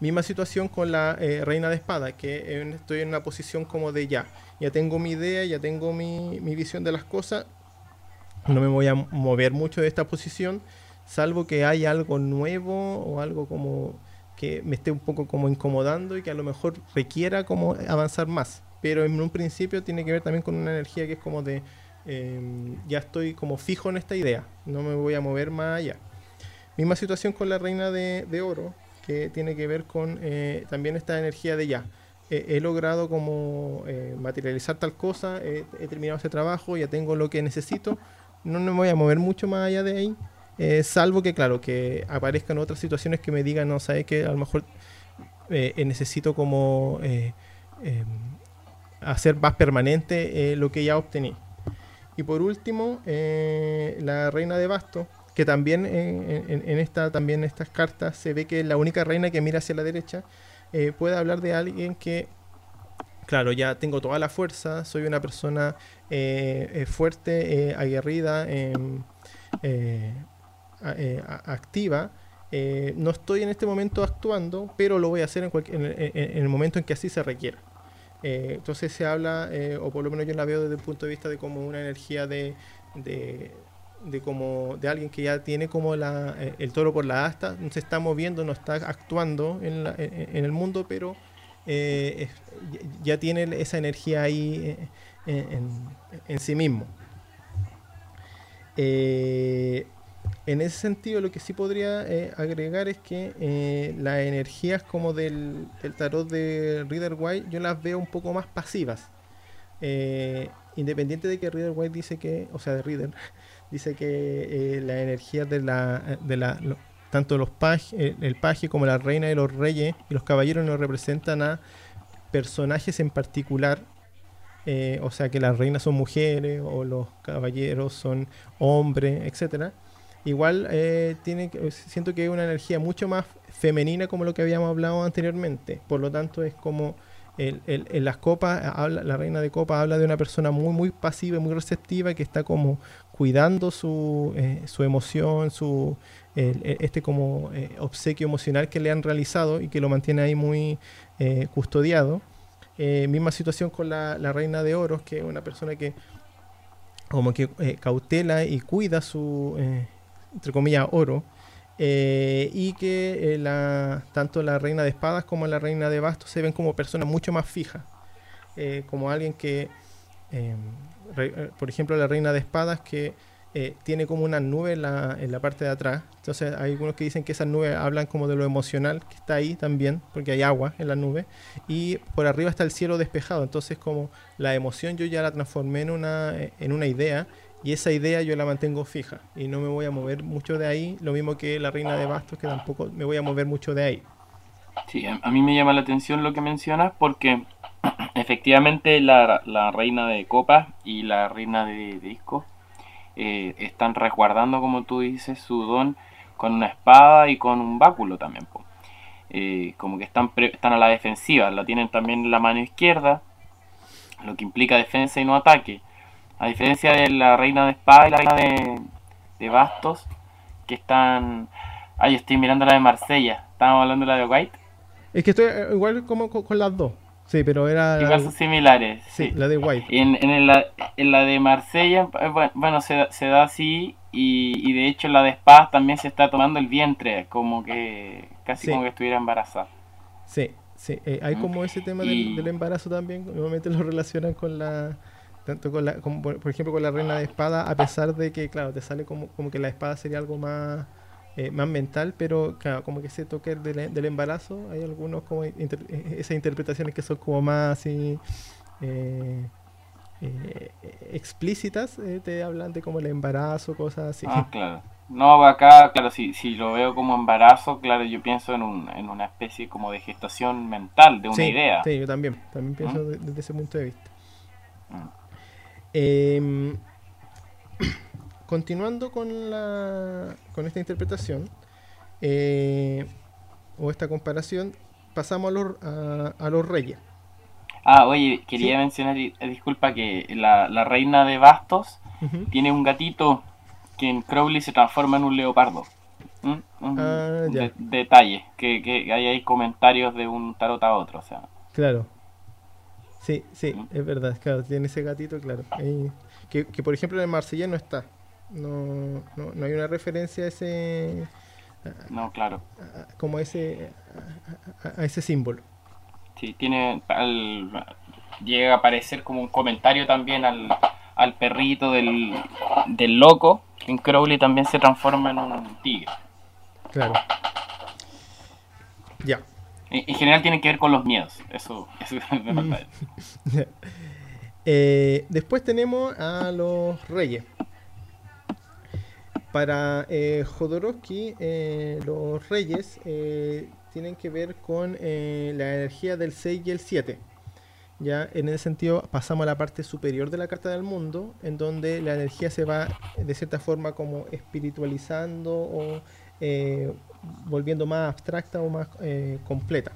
Misma situación con la eh, reina de espada, que estoy en una posición como de ya, ya tengo mi idea, ya tengo mi, visión de las cosas, no me voy a mover mucho de esta posición, salvo que haya algo nuevo o algo como que me esté un poco como incomodando y que a lo mejor requiera como avanzar más. Pero en un principio tiene que ver también con una energía que es como de, em, ya estoy como fijo en esta idea, no me voy a mover más allá. Misma situación con la reina de, de oro, que tiene que ver con eh, también esta energía de ya. he logrado como eh, materializar tal cosa, he terminado ese trabajo, ya tengo lo que necesito, no me voy a mover mucho más allá de ahí, eh, salvo que claro, que aparezcan otras situaciones que me digan, no, sabes que a lo mejor necesito como em, hacer más permanente lo que ya obtení. Y por último, la reina de basto, que también en, esta, también estas cartas se ve que la única reina que mira hacia la derecha eh, puede hablar de alguien que, claro, ya tengo toda la fuerza, soy una persona eh, eh, fuerte, aguerrida, em, activa. no estoy en este momento actuando, pero lo voy a hacer en, en, el momento en que así se requiera. entonces se habla, o por lo menos yo la veo desde el punto de vista de como una energía de, de como de alguien que ya tiene como la, eh, el toro por la asta, no se está moviendo, no está actuando en, en, el mundo, pero eh, ya tiene esa energía ahí eh, en, sí mismo. En ese sentido, lo que sí podría agregar es que las energías como del, tarot de Reader White, yo las veo un poco más pasivas. independiente de que Reader White dice que, o sea, de Reader, dice que eh, la energía de la, de la tanto los eh, el paje como la reina y los reyes y los caballeros nos representan a personajes en particular. Eh, o sea que las reinas son mujeres o los caballeros son hombres, etcétera. Igual tiene, siento que hay una energía mucho más femenina como lo que habíamos hablado anteriormente. Por lo tanto es como en las copas, habla, la reina de copas habla de una persona muy, muy pasiva, muy receptiva, que está como cuidando su, eh, su emoción, su, este como eh, obsequio emocional que le han realizado y que lo mantiene ahí muy eh, custodiado. misma situación con la, la, reina de oros, que es una persona que como que cautela y cuida su, entre comillas, oro. Eh, y que eh, la, tanto la reina de espadas como la reina de bastos se ven como personas mucho más fijas, eh, como alguien que, em, por ejemplo, la reina de espadas que tiene como una nube en la, parte de atrás, entonces hay algunos que dicen que esas nubes hablan como de lo emocional que está ahí también, porque hay agua en la nube, y por arriba está el cielo despejado, entonces como la emoción yo ya la transformé en una, en una idea, y esa idea yo la mantengo fija y no me voy a mover mucho de ahí, lo mismo que la reina de bastos, que tampoco me voy a mover mucho de ahí. Sí, a mí me llama la atención lo que mencionas porque efectivamente la, la reina de copas y la reina de disco eh, están resguardando, como tú dices, su don con una espada y con un báculo también. Eh, como que están, están a la defensiva, la tienen también en la mano izquierda, lo que implica defensa y no ataque. A diferencia de la reina de espada y la reina de, bastos, que están... Ay, estoy mirando la de Marsella. Estábamos hablando de la de White. Es que estoy eh, igual como con, las dos. Sí, pero era... Igual son similares. Sí, la de White. En, en, la, en la de Marsella, eh, bueno, se, se da así y, y, de hecho la de espadas también se está tomando el vientre, como que casi como que estuviera embarazada. Sí, sí, eh, hay como ese tema del, del, embarazo también, normalmente lo relacionan con la tanto con la, como por, ejemplo con la reina de espada, a pesar de que, claro, te sale como, como que la espada sería algo más, eh, más mental, pero claro, como que ese toque del, del embarazo, hay algunos como eh, esas interpretaciones que son como más así eh, explícitas, te hablan de como el embarazo, cosas así. Ah, claro. No, acá, claro, si, si lo veo como embarazo, claro, yo pienso en, un, en una especie como de gestación mental, de una idea. Sí, yo también, también pienso ¿Mm? desde ese punto de vista. ¿Mm? Em, continuando con, la, con esta interpretación eh, o esta comparación, pasamos a los, a, los reyes. Ah, oye, quería mencionar, eh, disculpa, que la, reina de bastos tiene un gatito que en Crowley se transforma en un leopardo. ¿Mm? Ah, detalle, que, que hay, hay comentarios de un tarot a otro, o sea. Claro, Sí, sí, es verdad, claro, tiene ese gatito, claro. que, por ejemplo en el Marsella no está. No, no, hay una referencia a ese. no, claro. como ese, a, ese símbolo. Sí, tiene. llega a aparecer como un comentario también al, al perrito del, del loco. En Crowley también se transforma en un tigre. Claro. Ya en, general tienen que ver con los miedos. Eso, eso me mm. eh, después tenemos a los reyes. Para eh, Jodorowsky, eh, los reyes eh, tienen que ver con la energía del 6 y el 7. Ya en ese sentido pasamos a la parte superior de la carta del mundo, en donde la energía se va de cierta forma como espiritualizando o volviendo más abstracta o más eh, completa.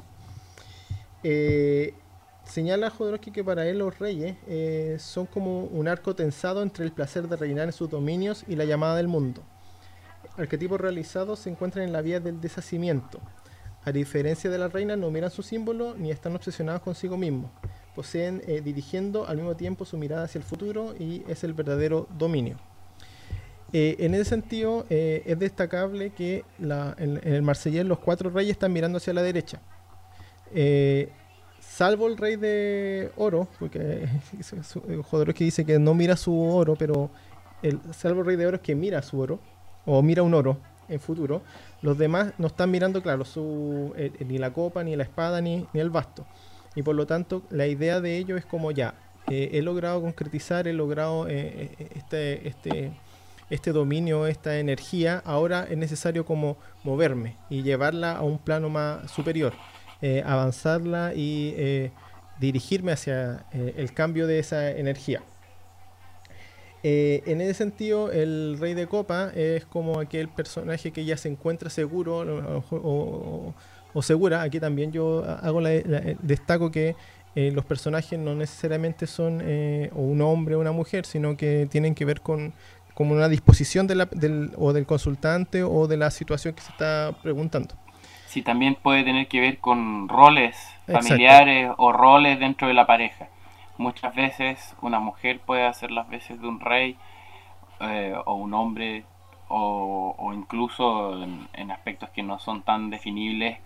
Eh, señala Jodorowsky que para él los reyes eh, son como un arco tensado entre el placer de reinar en sus dominios y la llamada del mundo. Arquetipos realizados se encuentran en la vía del deshacimiento. A diferencia de la reina, no miran su símbolo ni están obsesionados consigo mismos. Poseen dirigiendo al mismo tiempo su mirada hacia el futuro y es el verdadero dominio. Eh, en ese sentido, eh, es destacable que en, el Marsellés los cuatro reyes están mirando hacia la derecha. Eh, salvo el rey de oro, porque que dice que no mira su oro, pero el salvo el rey de oro es que mira su oro, o mira un oro en futuro. Los demás no están mirando, claro, su, ni la copa, ni la espada, ni, ni, el basto. Y por lo tanto, la idea de ello es como ya, he logrado concretizar, he logrado este, este este dominio, esta energía, ahora es necesario como moverme y llevarla a un plano más superior, eh, avanzarla y eh, dirigirme hacia eh, el cambio de esa energía. en ese sentido, el rey de copa es como aquel personaje que ya se encuentra seguro o, segura. Aquí también yo hago la, destaco que los personajes no necesariamente son un hombre o una mujer, sino que tienen que ver con como una disposición de la, del, o del consultante o de la situación que se está preguntando. Sí, también puede tener que ver con roles familiares o roles dentro de la pareja. Muchas veces una mujer puede hacer las veces de un rey eh, o un hombre o, incluso en, aspectos que no son tan definibles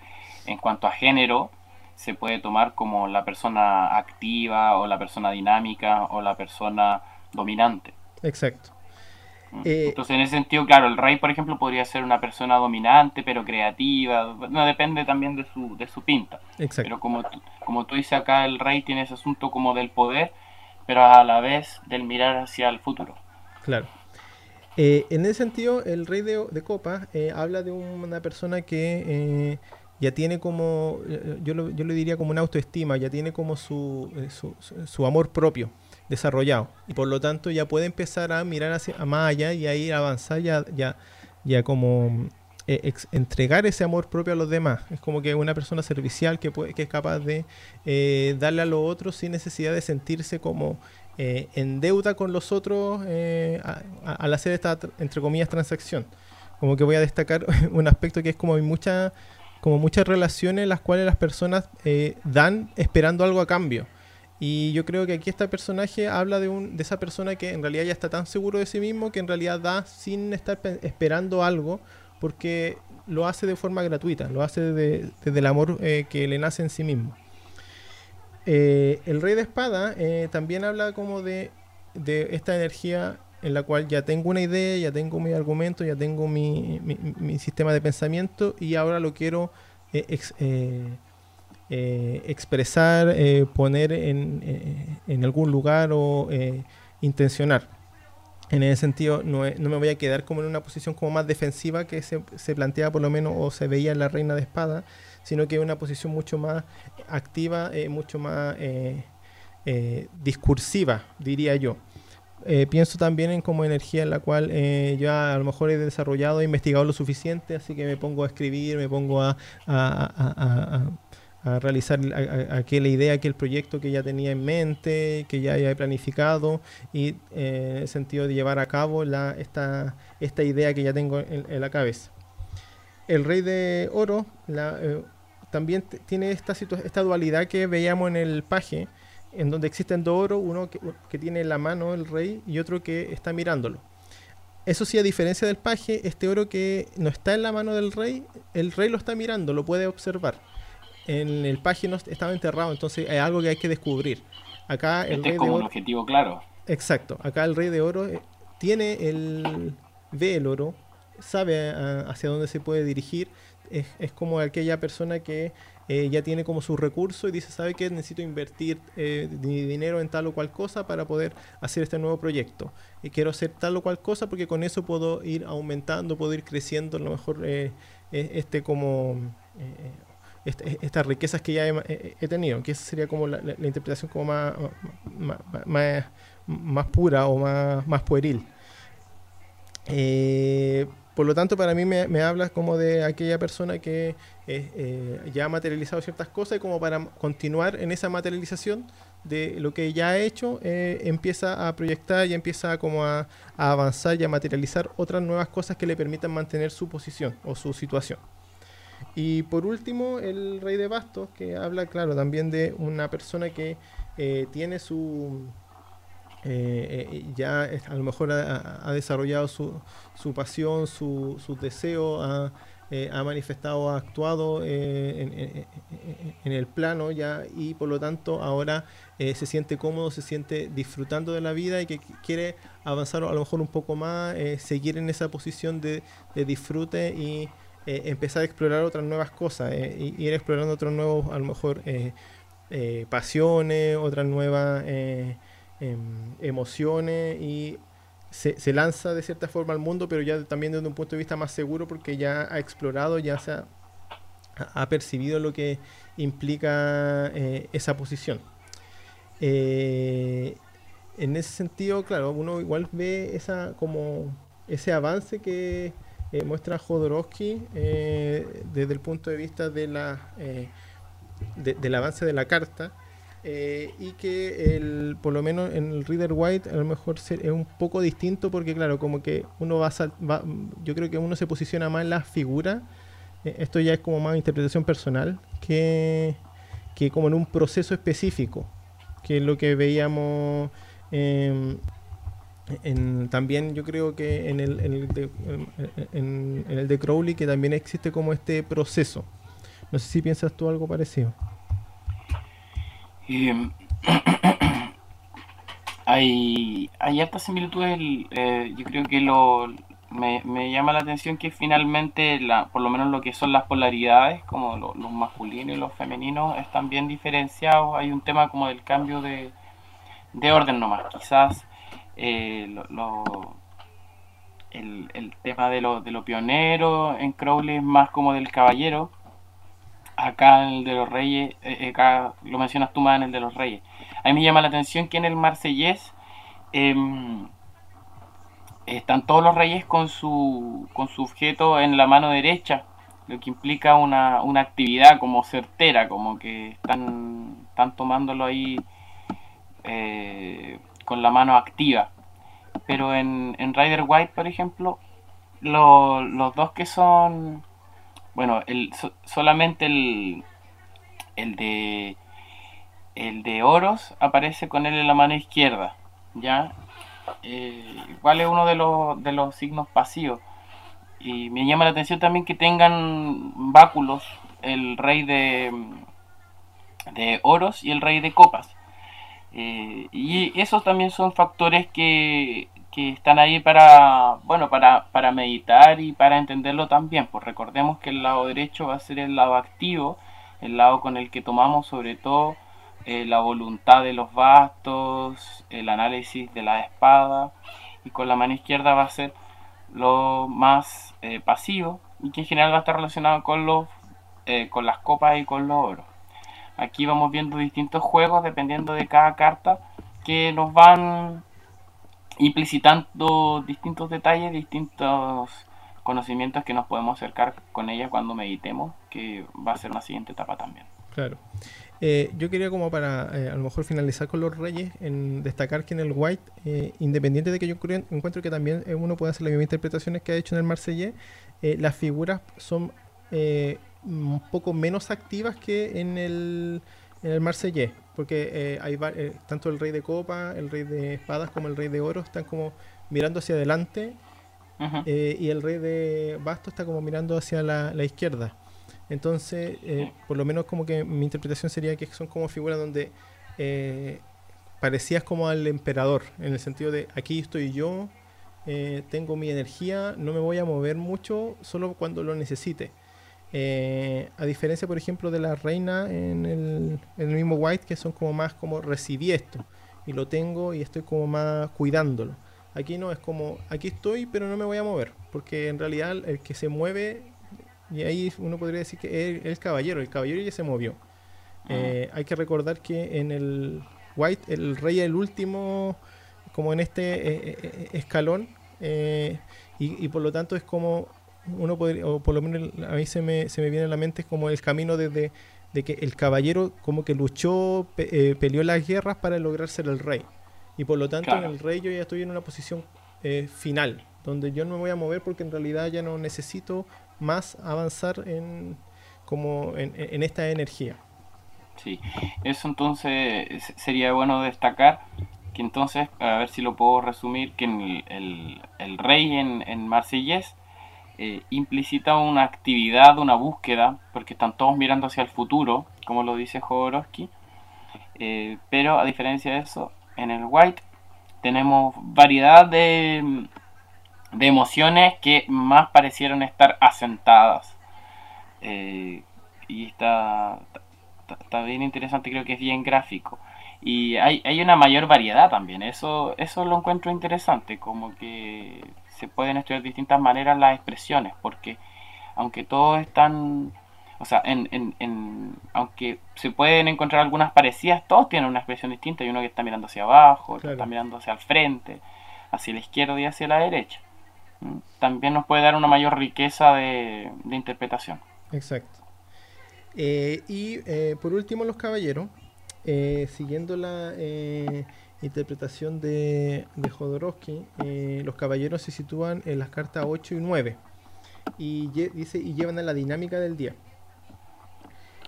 en cuanto a género, se puede tomar como la persona activa o la persona dinámica o la persona dominante. Exacto. Eh, Entonces, en ese sentido, claro, el rey, por ejemplo, podría ser una persona dominante, pero creativa. No depende también de su, de su pinta. Exacto. Pero como, como tú dices acá, el rey tiene ese asunto como del poder, pero a la vez del mirar hacia el futuro. Claro. Eh, en ese sentido, el rey de, de copas eh, habla de una persona que ya tiene como, yo lo, yo lo diría como una autoestima, ya tiene como su, su, su amor propio desarrollado. Y por lo tanto ya puede empezar a mirar hacia más allá y a ir a ya, ya, ya como eh, entregar ese amor propio a los demás. Es como que una persona servicial que, puede, que es capaz de eh, darle a los otros sin necesidad de sentirse como eh, en deuda con los otros al hacer esta, entre comillas, transacción. Como que voy a destacar un aspecto que es como hay muchas como muchas relaciones en las cuales las personas dan esperando algo a cambio. Y yo creo que aquí este personaje habla de, un, de esa persona que en realidad ya está tan seguro de sí mismo que en realidad da sin estar esperando algo porque lo hace de forma gratuita, lo hace desde el amor eh, que le nace en sí mismo. Eh, el rey de espada eh, también habla como de, de, esta energía en la cual ya tengo una idea, ya tengo mi argumento, ya tengo mi, mi, sistema de pensamiento y ahora lo quiero eh, expresar, eh, poner en, eh, en, algún lugar o intencionar. En ese sentido, no, no, me voy a quedar como en una posición como más defensiva que se, se plantea por lo menos o se veía en la reina de espada, sino que una posición mucho más activa, mucho más discursiva, diría yo. pienso también en como energía en la cual yo a lo mejor he desarrollado, he investigado lo suficiente, así que me pongo a escribir, me pongo a, a, a realizar aquella idea, aquel proyecto que ya tenía en mente, que ya había planificado y eh, en el sentido de llevar a cabo esta, idea que ya tengo en, la cabeza. El rey de oro eh, también tiene esta, esta dualidad que veíamos en el paje, en donde existen dos oros, uno que, que tiene en la mano el rey y otro que está mirándolo. Eso sí, a diferencia del paje, este oro que no está en la mano del rey, el rey lo está mirando, lo puede observar en el no estaba enterrado, entonces hay algo que hay que descubrir. Acá el este rey es como de oro, un objetivo claro. Exacto, acá el rey de oro eh, tiene el ve el oro, sabe hacia dónde se puede dirigir, es, como aquella persona que eh, ya tiene como su recurso y dice, ¿sabe qué? Necesito invertir eh, mi dinero en tal o cual cosa para poder hacer este nuevo proyecto. Y quiero hacer tal o cual cosa porque con eso puedo ir aumentando, puedo ir creciendo, a lo mejor este como estas riquezas que ya he, tenido, que esa sería como la, interpretación como más, más, pura o más, más pueril. Eh, por lo tanto, para mí me, me habla como de aquella persona que eh, ya ha materializado ciertas cosas y como para continuar en esa materialización de lo que ya ha hecho, eh, empieza a proyectar y empieza como a, a avanzar y a materializar otras nuevas cosas que le permitan mantener su posición o su situación. Y por último, el rey de bastos, que habla, claro, también de una persona que eh, tiene su... Eh, eh, ya a lo mejor ha, desarrollado su, su pasión, su, su deseo, ha, ha, manifestado, ha actuado en, en, el plano ya y por lo tanto ahora se siente cómodo, se siente disfrutando de la vida y que quiere avanzar a lo mejor un poco más, seguir en esa posición de, de disfrute y eh, empezar a explorar otras nuevas cosas, eh, ir explorando otros nuevos, a lo mejor, eh, pasiones, otras nuevas em, emociones y se, se, lanza de cierta forma al mundo, pero ya también desde un punto de vista más seguro porque ya ha explorado, ya se ha, ha percibido lo que implica esa posición. en ese sentido, claro, uno igual ve esa como ese avance que eh, muestra Jodorowsky eh, desde el punto de vista de la, eh, del avance de la carta, y que el, por lo menos en el Reader White a lo mejor es un poco distinto porque claro, como que uno va, va yo creo que uno se posiciona más en la figura, eh, esto ya es como más interpretación personal, que, que como en un proceso específico, que es lo que veíamos también yo creo que en el, en el, de, en el de Crowley que también existe como este proceso. No sé si piensas tú algo parecido. Eh, hay, hay hartas similitudes. Eh, yo creo que lo me, llama la atención que finalmente, la, por lo menos lo que son las polaridades, como los masculinos y los femeninos, están bien diferenciados. Hay un tema como del cambio de, de orden nomás. Quizás eh, el, tema de lo, de pionero en Crowley es más como del caballero acá el de los Reyes, eh, eh, acá lo mencionas tú más en el de los Reyes. A mí me llama la atención que en el Marsellés em, están todos los reyes con su, con su objeto en la mano derecha, lo que implica una, actividad como certera, como que están, están tomándolo ahí con la mano activa. Pero en, en Rider White, por ejemplo, los dos que son bueno, el, solamente el, el de el de oros aparece con él en la mano izquierda, ¿ya? Eh, igual es uno de los, de los signos pasivos. Y me llama la atención también que tengan báculos el rey de, de oros y el rey de copas. Eh, y esos también son factores que que están ahí para, bueno, para, para meditar y para entenderlo también. Pues recordemos que el lado derecho va a ser el lado activo, el lado con el que tomamos sobre todo eh, la voluntad de los bastos, el análisis de la espada, y con la mano izquierda va a ser lo más eh, pasivo y que en general va a estar relacionado con los eh, con las copas y con los oros. Aquí vamos viendo distintos juegos dependiendo de cada carta que nos van implicitando distintos detalles, distintos conocimientos que nos podemos acercar con ella cuando meditemos, que va a ser una siguiente etapa también. Claro. Eh, yo quería como para eh, a lo mejor finalizar con los reyes, en destacar que en el White, eh, independiente de que yo encuentro que también uno puede hacer las mismas interpretaciones que ha hecho en el Marsellés, las figuras son un poco menos activas que en el, en el Marsellés porque eh, hay eh, tanto el rey de copa, el rey de espadas como el rey de oro están como mirando hacia adelante eh, y el rey de basto está como mirando hacia la, izquierda. Entonces, por lo menos como que mi interpretación sería que son como figuras donde parecías como al emperador, en el sentido de aquí estoy yo, tengo mi energía, no me voy a mover mucho, solo cuando lo necesite. Eh, a diferencia, por ejemplo, de la reina en el, en el, mismo White, que son como más como recibí esto y lo tengo y estoy como más cuidándolo. Aquí no, es como aquí estoy, pero no me voy a mover, porque en realidad el que se mueve, y ahí uno podría decir que es el, caballero, el caballero ya se movió. Eh, hay que recordar que en el White, el rey es el último, como en este eh, escalón, y, y por lo tanto es como uno podría, o por lo menos a mí se me, se me viene a la mente como el camino desde de que el caballero como que luchó, eh, peleó las guerras para lograr ser el rey. Y por lo tanto en el rey yo ya estoy en una posición eh, final, donde yo no me voy a mover porque en realidad ya no necesito más avanzar en, como en, esta energía. Sí, eso entonces sería bueno destacar que entonces, a ver si lo puedo resumir, que el, el, rey en, en Marsellés eh, implícita una actividad, una búsqueda, porque están todos mirando hacia el futuro, como lo dice Jodorowsky. Eh, pero a diferencia de eso, en el White tenemos variedad de, emociones que más parecieron estar asentadas. Eh, y está, está, bien interesante, creo que es bien gráfico. Y hay, hay una mayor variedad también, eso, eso lo encuentro interesante, como que se pueden estudiar de distintas maneras las expresiones, porque aunque todos están, o sea, en, en, aunque se pueden encontrar algunas parecidas, todos tienen una expresión distinta. Hay uno que está mirando hacia abajo, otro está mirando hacia el frente, hacia la izquierda y hacia la derecha. También nos puede dar una mayor riqueza de, interpretación. Exacto. Eh, y eh, por último, los caballeros. eh, siguiendo la interpretación de, de Jodorowsky, eh, los caballeros se sitúan en las cartas 8 y 9 y, dice, y llevan a la dinámica del día.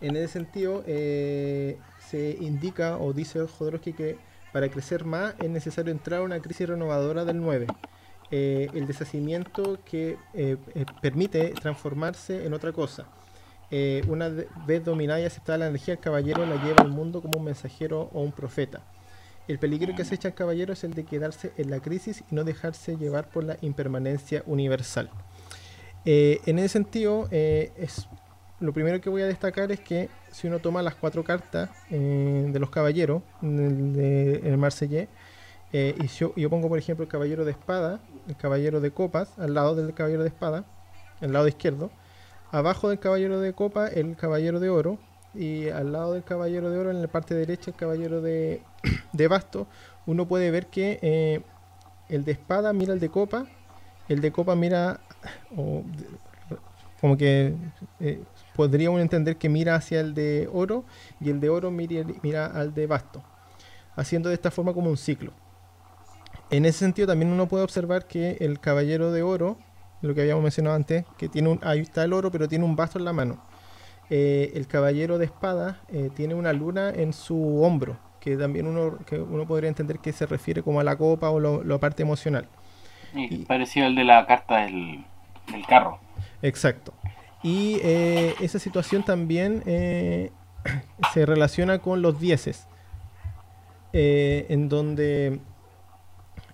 En ese sentido, se indica o dice Jodorowsky que para crecer más es necesario entrar a una crisis renovadora del 9. el deshacimiento que permite transformarse en otra cosa eh, una vez dominada y aceptada la energía, el caballero la lleva al mundo como un mensajero o un profeta. El peligro que acecha el caballero es el de quedarse en la crisis y no dejarse llevar por la impermanencia universal. Eh, en ese sentido, eh, es, lo primero que voy a destacar es que si uno toma las cuatro cartas de los caballeros en el, Marsellé, y yo, yo, pongo por ejemplo el caballero de espada, el caballero de copas, al lado del caballero de espada, al lado izquierdo, abajo del caballero de copa el caballero de oro y al lado del caballero de oro en la parte derecha el caballero de, de basto uno puede ver que eh, el de espada mira el de copa el de copa mira como que eh, podría uno entender que mira hacia el de oro y el de oro mira, mira al de basto haciendo de esta forma como un ciclo en ese sentido también uno puede observar que el caballero de oro lo que habíamos mencionado antes, que tiene un, ahí está el oro, pero tiene un basto en la mano. Eh, el caballero de espada eh, tiene una luna en su hombro, que también uno, que uno podría entender que se refiere como a la copa o la parte emocional. y, parecido al de la carta del, carro. Exacto. Y eh, esa situación también se relaciona con los dieces, en donde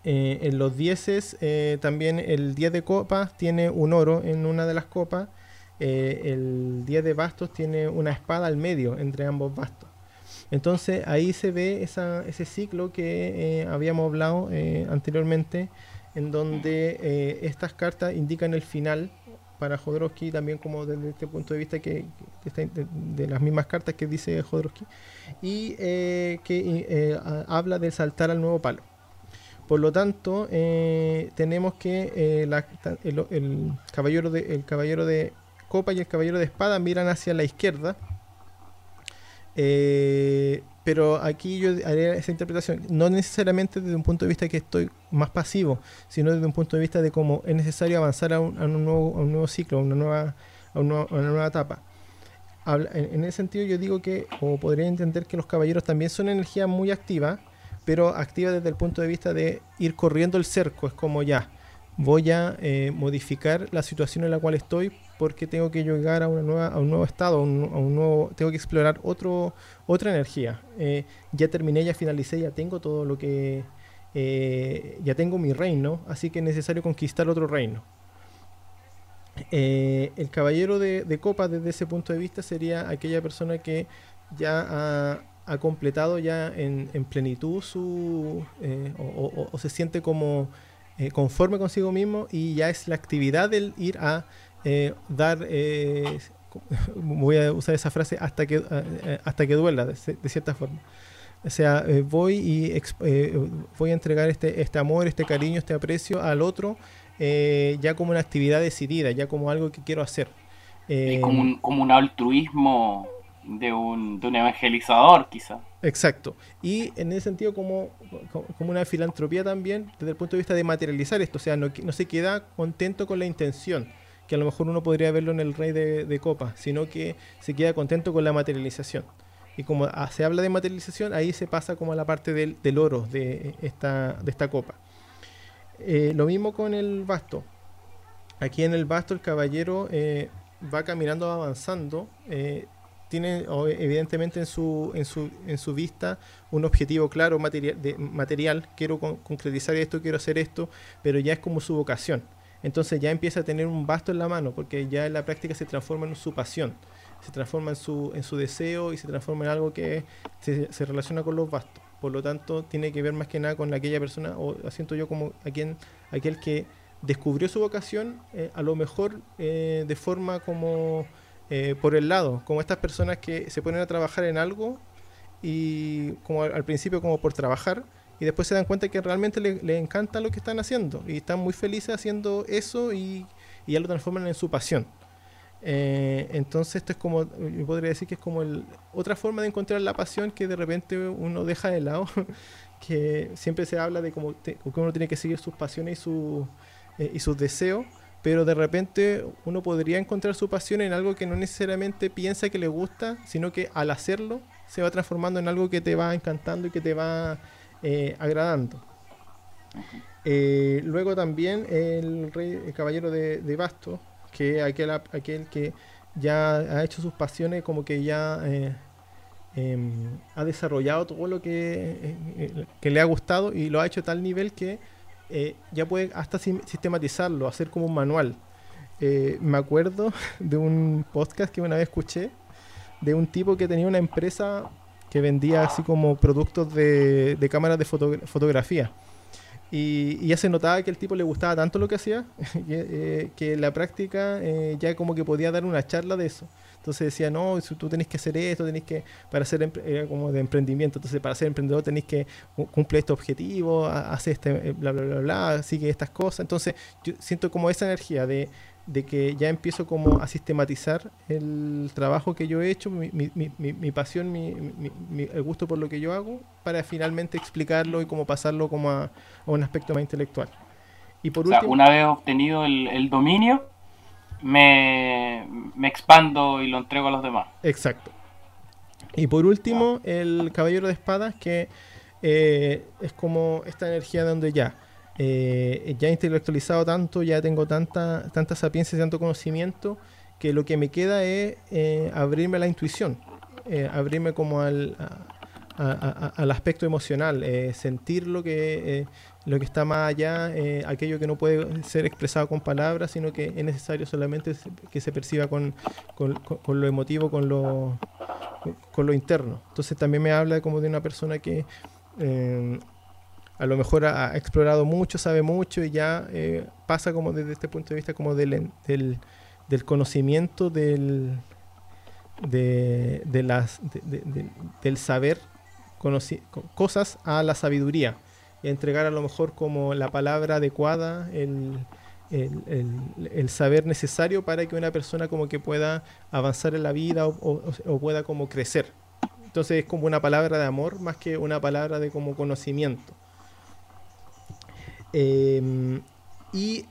en los dieces, también el 10 de copas tiene un oro en una de las copas. Eh, el 10 de bastos tiene una espada al medio entre ambos bastos. Entonces ahí se ve ese ciclo que habíamos hablado anteriormente, en donde estas cartas indican el final para Jodorowsky, también como desde este punto de vista que, de, las mismas cartas que dice Jodorowsky, y que habla de saltar al nuevo palo. Por lo tanto, eh, tenemos que eh, el, caballero de, el caballero de copa y el caballero de espada miran hacia la izquierda. Eh, pero aquí yo haré esa interpretación, no necesariamente desde un punto de vista que estoy más pasivo, sino desde un punto de vista de cómo es necesario avanzar a un, nuevo, ciclo, a una nueva, a una, nueva etapa. en, en, ese sentido yo digo que, o podría entender que los caballeros también son energía muy activa, pero activa desde el punto de vista de ir corriendo el cerco. Es como ya, voy a eh, modificar la situación en la cual estoy porque tengo que llegar a, una nueva, a un nuevo estado, a un, nuevo, tengo que explorar otro, otra energía. Eh, ya terminé, ya finalicé, ya tengo todo lo que... Eh, ya tengo mi reino, así que es necesario conquistar otro reino. el caballero de, de copas desde ese punto de vista sería aquella persona que ya ha, completado ya en, plenitud su eh, o, se siente como eh, conforme consigo mismo y ya es la actividad del ir a eh, dar voy a usar esa frase hasta que hasta que duela de, cierta forma o sea voy y voy a entregar este este amor este cariño este aprecio al otro ya como una actividad decidida ya como algo que quiero hacer como un, como un altruismo de un, de un evangelizador, quizá. Exacto. Y en ese sentido, como, como una filantropía también, desde el punto de vista de materializar esto, o sea, no, no se queda contento con la intención, que a lo mejor uno podría verlo en el rey de, de copa, sino que se queda contento con la materialización. Y como se habla de materialización, ahí se pasa como a la parte del, oro de esta, de esta copa. Eh, lo mismo con el basto. Aquí en el basto el caballero eh, va caminando avanzando. Eh, tiene evidentemente en su, en su, en su vista un objetivo claro material, de, material, quiero concretizar esto, quiero hacer esto, pero ya es como su vocación. Entonces ya empieza a tener un basto en la mano, porque ya en la práctica se transforma en su pasión, se transforma en su, en su deseo y se transforma en algo que se, se relaciona con los bastos. Por lo tanto, tiene que ver más que nada con aquella persona, o siento yo como a quien, aquel que descubrió su vocación, eh, a lo mejor eh, de forma como eh, por el lado, como estas personas que se ponen a trabajar en algo y como al, principio como por trabajar y después se dan cuenta que realmente les le encanta lo que están haciendo y están muy felices haciendo eso y, ya lo transforman en su pasión. Eh, entonces esto es como, yo podría decir que es como el, otra forma de encontrar la pasión que de repente uno deja de lado, que siempre se habla de cómo uno tiene que seguir sus pasiones y, su, eh, y sus deseos, pero de repente uno podría encontrar su pasión en algo que no necesariamente piensa que le gusta, sino que al hacerlo se va transformando en algo que te va encantando y que te va eh, agradando. luego también el rey, caballero de, de bastos, que aquel, aquel que ya ha hecho sus pasiones, como que ya eh, em, ha desarrollado todo lo que, eh, que, le ha gustado y lo ha hecho a tal nivel que eh, ya puede hasta sistematizarlo, hacer como un manual. me acuerdo de un podcast que una vez escuché de un tipo que tenía una empresa que vendía así como productos de, de cámaras de fotografía y, ya se notaba que el tipo le gustaba tanto lo que hacía eh, que, en la práctica eh, ya como que podía dar una charla de eso. Entonces decía, no, tú tenés que hacer esto, tenés que, para hacer como de emprendimiento, entonces para ser emprendedor tenés que cumplir este objetivo, hacer este, eh, bla, bla, bla, bla, sigue estas cosas. Entonces yo siento como esa energía de, de que ya empiezo como a sistematizar el trabajo que yo he hecho, mi, mi, mi, mi pasión, el gusto por lo que yo hago, para finalmente explicarlo y como pasarlo como a, un aspecto más intelectual. Y por último, una vez obtenido el, el dominio, me, me, expando y lo entrego a los demás. Exacto. Y por último, el caballero de espadas, que eh, es como esta energía donde ya eh, ya he intelectualizado tanto, ya tengo tanta, tanta sapiencia y tanto conocimiento, que lo que me queda es eh, abrirme a la intuición, eh, abrirme como al, al aspecto emocional, sentir lo que, lo que está más allá, aquello que no puede ser expresado con palabras, sino que es necesario solamente que se perciba con, con, con lo emotivo, con lo, con lo interno. Entonces también me habla como de una persona que a lo mejor ha, explorado mucho, sabe mucho y ya eh, pasa como desde este punto de vista como del, del, conocimiento del, de, las, del saber cosas a la sabiduría y entregar a lo mejor como la palabra adecuada, el, el, saber necesario para que una persona como que pueda avanzar en la vida o, o, pueda como crecer. Entonces es como una palabra de amor más que una palabra de como conocimiento. Em, y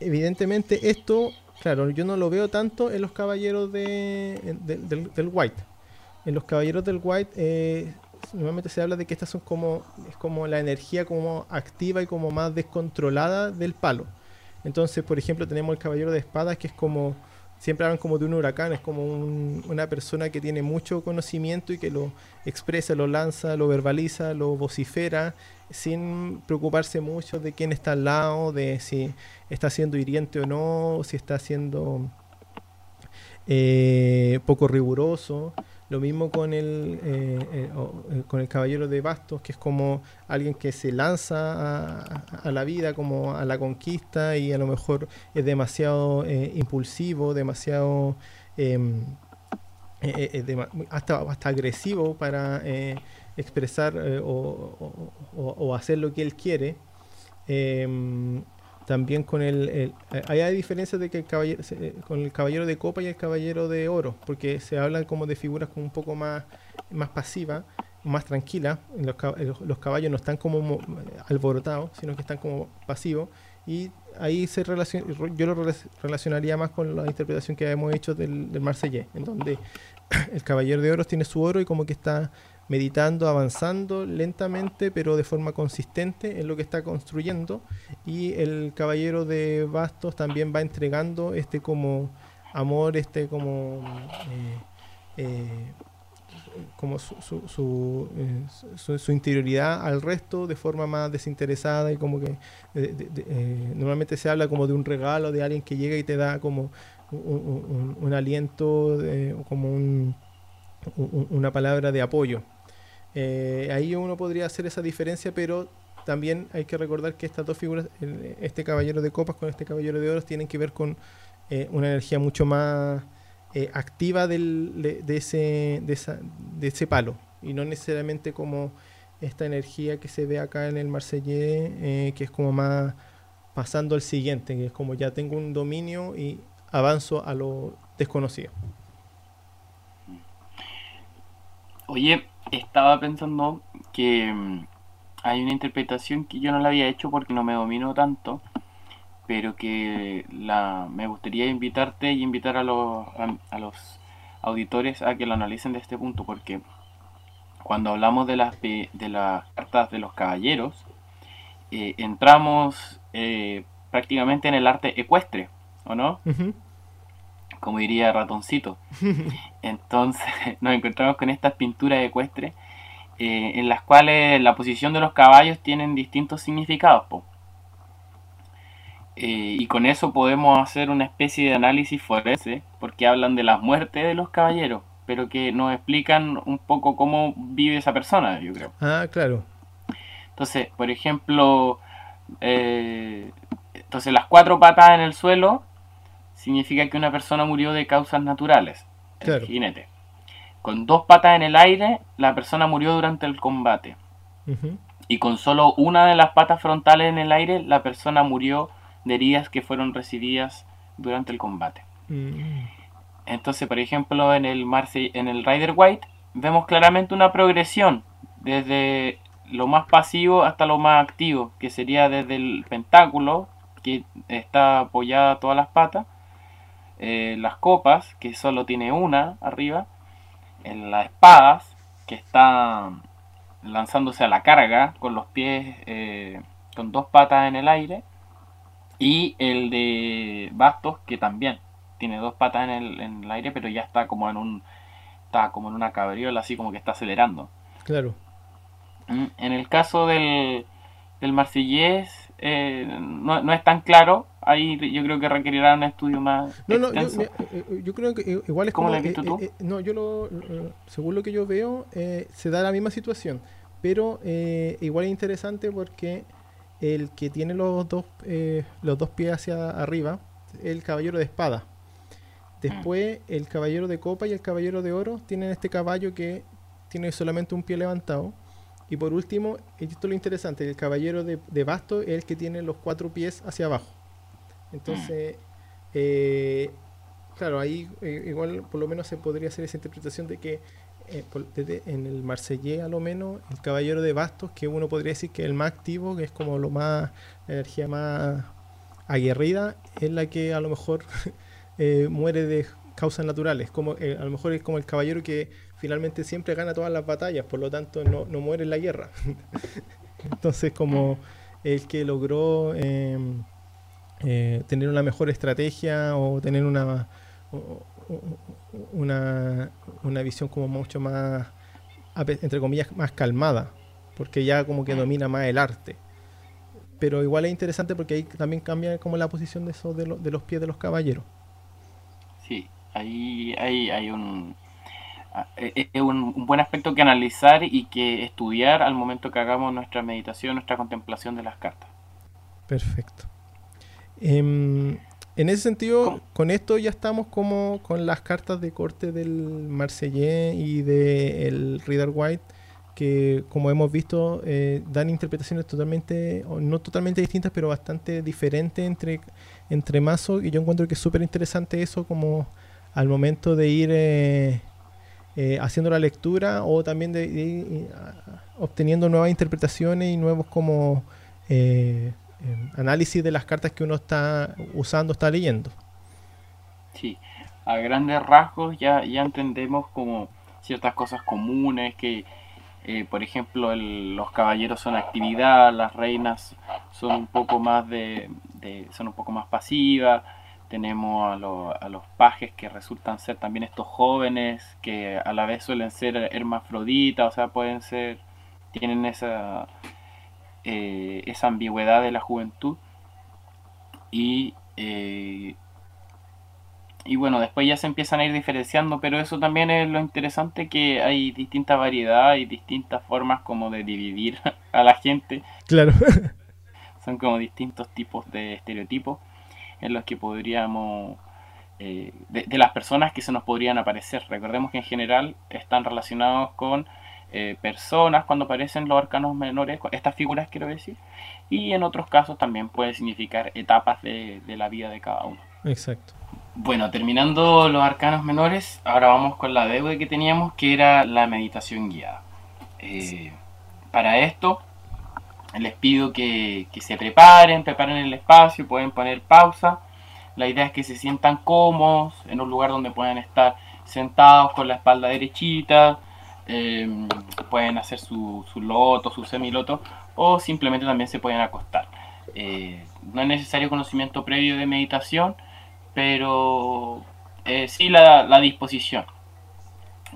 evidentemente esto, claro, yo no lo veo tanto en los caballeros de, del, White. En los caballeros del White eh, normalmente se habla de que estas son como, es como la energía como activa y como más descontrolada del palo. Entonces, por ejemplo, tenemos el caballero de espadas que es como siempre hablan como de un huracán, es como una persona que tiene mucho conocimiento y que lo expresa, lo lanza, lo verbaliza, lo vocifera, sin preocuparse mucho de quién está al lado, de si está siendo hiriente o no, si está siendo eh, poco riguroso. Lo mismo con el, eh, eh, con el caballero de bastos, que es como alguien que se lanza a, la vida, como a la conquista y a lo mejor es demasiado eh, impulsivo, demasiado em, hasta, hasta agresivo para expresar o, hacer lo que él quiere. También con el, el eh, hay diferencias de que el caballero, eh, con el caballero de copa y el caballero de oro, porque se hablan como de figuras como un poco más, más pasivas, más tranquilas. Los, los, caballos no están como alborotados, sino que están como pasivos. Y ahí se relaciona, yo lo relacionaría más con la interpretación que hemos hecho del, del Marsellés, en donde el caballero de oro tiene su oro y como que está meditando, avanzando lentamente, pero de forma consistente en lo que está construyendo. Y el caballero de bastos también va entregando este como amor, este como... Eh, eh, como su, su, eh, su, interioridad al resto de forma más desinteresada y como que normalmente se habla como de un regalo de alguien que llega y te da como un, aliento, como un, una palabra de apoyo. Eh, ahí uno podría hacer esa diferencia, pero también hay que recordar que estas dos figuras, este caballero de copas con este caballero de oros, tienen que ver con eh, una energía mucho más eh, activa del, de, ese, de, esa, de ese palo, y no necesariamente como esta energía que se ve acá en el Marsellés, que es como más pasando al siguiente, que es como ya tengo un dominio y avanzo a lo, desconocido. Oye, estaba pensando que mm, hay una interpretación que yo no la había hecho porque no me domino tanto, pero que la, me gustaría invitarte y invitar a los, a, los auditores a que lo analicen de este punto, porque cuando hablamos de las, de las cartas de los caballeros, eh, entramos eh, prácticamente en el arte ecuestre, ¿o no? Como diría ratoncito. Entonces nos encontramos con estas pinturas ecuestres eh, en las cuales la posición de los caballos tienen distintos significados. Eh, y con eso podemos hacer una especie de análisis forense, porque hablan de la muerte de los caballeros, pero que nos explican un poco cómo vive esa persona, yo creo. Ah, claro. Entonces, por ejemplo, eh, entonces las cuatro patas en el suelo significa que una persona murió de causas naturales. Claro. jinete. Con dos patas en el aire, la persona murió durante el combate. Y con solo una de las patas frontales en el aire, la persona murió de heridas que fueron recibidas durante el combate. Mm. Entonces, por ejemplo, en el, en el Rider White vemos claramente una progresión desde lo más pasivo hasta lo más activo, que sería desde el pentáculo, que está apoyada todas las patas, eh, las copas, que solo tiene una arriba, en las espadas, que está lanzándose a la carga con los pies, eh, con dos patas en el aire, y el de Bastos, que también tiene dos patas en el, en el aire, pero ya está como en un está como en una cabriola, así como que está acelerando. Claro. Mm, en el caso del, del Marsellés, eh, no, es tan claro. Ahí yo creo que requerirá un estudio más. No, no, yo, eh, eh, yo, creo que igual es ¿Cómo como. Lo tú? no, yo lo. según lo que yo veo, se da la misma situación. Pero igual es interesante porque el que tiene los dos, los dos pies hacia arriba, el caballero de espada. Después, el caballero de copa y el caballero de oro tienen este caballo que tiene solamente un pie levantado y por último, esto es lo interesante, el caballero de, de, basto es el que tiene los cuatro pies hacia abajo. Entonces, eh, claro, ahí eh, igual por lo menos se podría hacer esa interpretación de que eh, en el Marsellés a lo menos, el caballero de bastos, que uno podría decir que es el más activo, que es como lo más, la energía más aguerrida, es la que a lo mejor muere de causas naturales. Como, a lo mejor es como el caballero que finalmente siempre gana todas las batallas, por lo tanto no, muere en la guerra. Entonces como el que logró em, eh, tener una mejor estrategia o tener una, una, una visión como mucho más, entre comillas, más calmada, porque ya como que domina más el arte. Pero igual es interesante porque ahí también cambia como la posición de, esos de, de los pies de los caballeros. Sí, ahí hay, hay un, es un, buen aspecto que analizar y que estudiar al momento que hagamos nuestra meditación, nuestra contemplación de las cartas. Perfecto. Em, en ese sentido, con esto ya estamos como con las cartas de corte del Marsellés y del Reader White, que como hemos visto eh, dan interpretaciones totalmente, no totalmente distintas, pero bastante diferentes entre, entre mazos, y yo encuentro que es súper interesante eso como al momento de ir... Eh, haciendo la lectura o también de, obteniendo nuevas interpretaciones y nuevos como eh, em, análisis de las cartas que uno está usando, está leyendo. Sí, a grandes rasgos ya, ya entendemos como ciertas cosas comunes que eh, por ejemplo los caballeros son actividad, las reinas son un poco más de, de son un poco más pasivas, tenemos a, a, los pajes que resultan ser también estos jóvenes que a la vez suelen ser hermafroditas, o sea, pueden ser, tienen esa, eh, esa ambigüedad de la juventud. Y, eh, y bueno, después ya se empiezan a ir diferenciando, pero eso también es lo interesante que hay distinta variedad y distintas formas como de dividir a la gente. Claro. Son como distintos tipos de estereotipos en los que podríamos, eh, de, las personas que se nos podrían aparecer. Recordemos que en general están relacionados con eh, personas cuando aparecen los arcanos menores, estas figuras quiero decir, y en otros casos también puede significar etapas de, la vida de cada uno. Exacto. Bueno, terminando los arcanos menores, ahora vamos con la deuda que teníamos, que era la meditación guiada. Eh, para esto, les pido que, que, se preparen, preparen el espacio, pueden poner pausa. La idea es que se sientan cómodos en un lugar donde puedan estar sentados con la espalda derechita, eh, pueden hacer su, su, loto, su semiloto, o simplemente también se pueden acostar. Eh, no es necesario conocimiento previo de meditación, pero eh, sí la, la, disposición.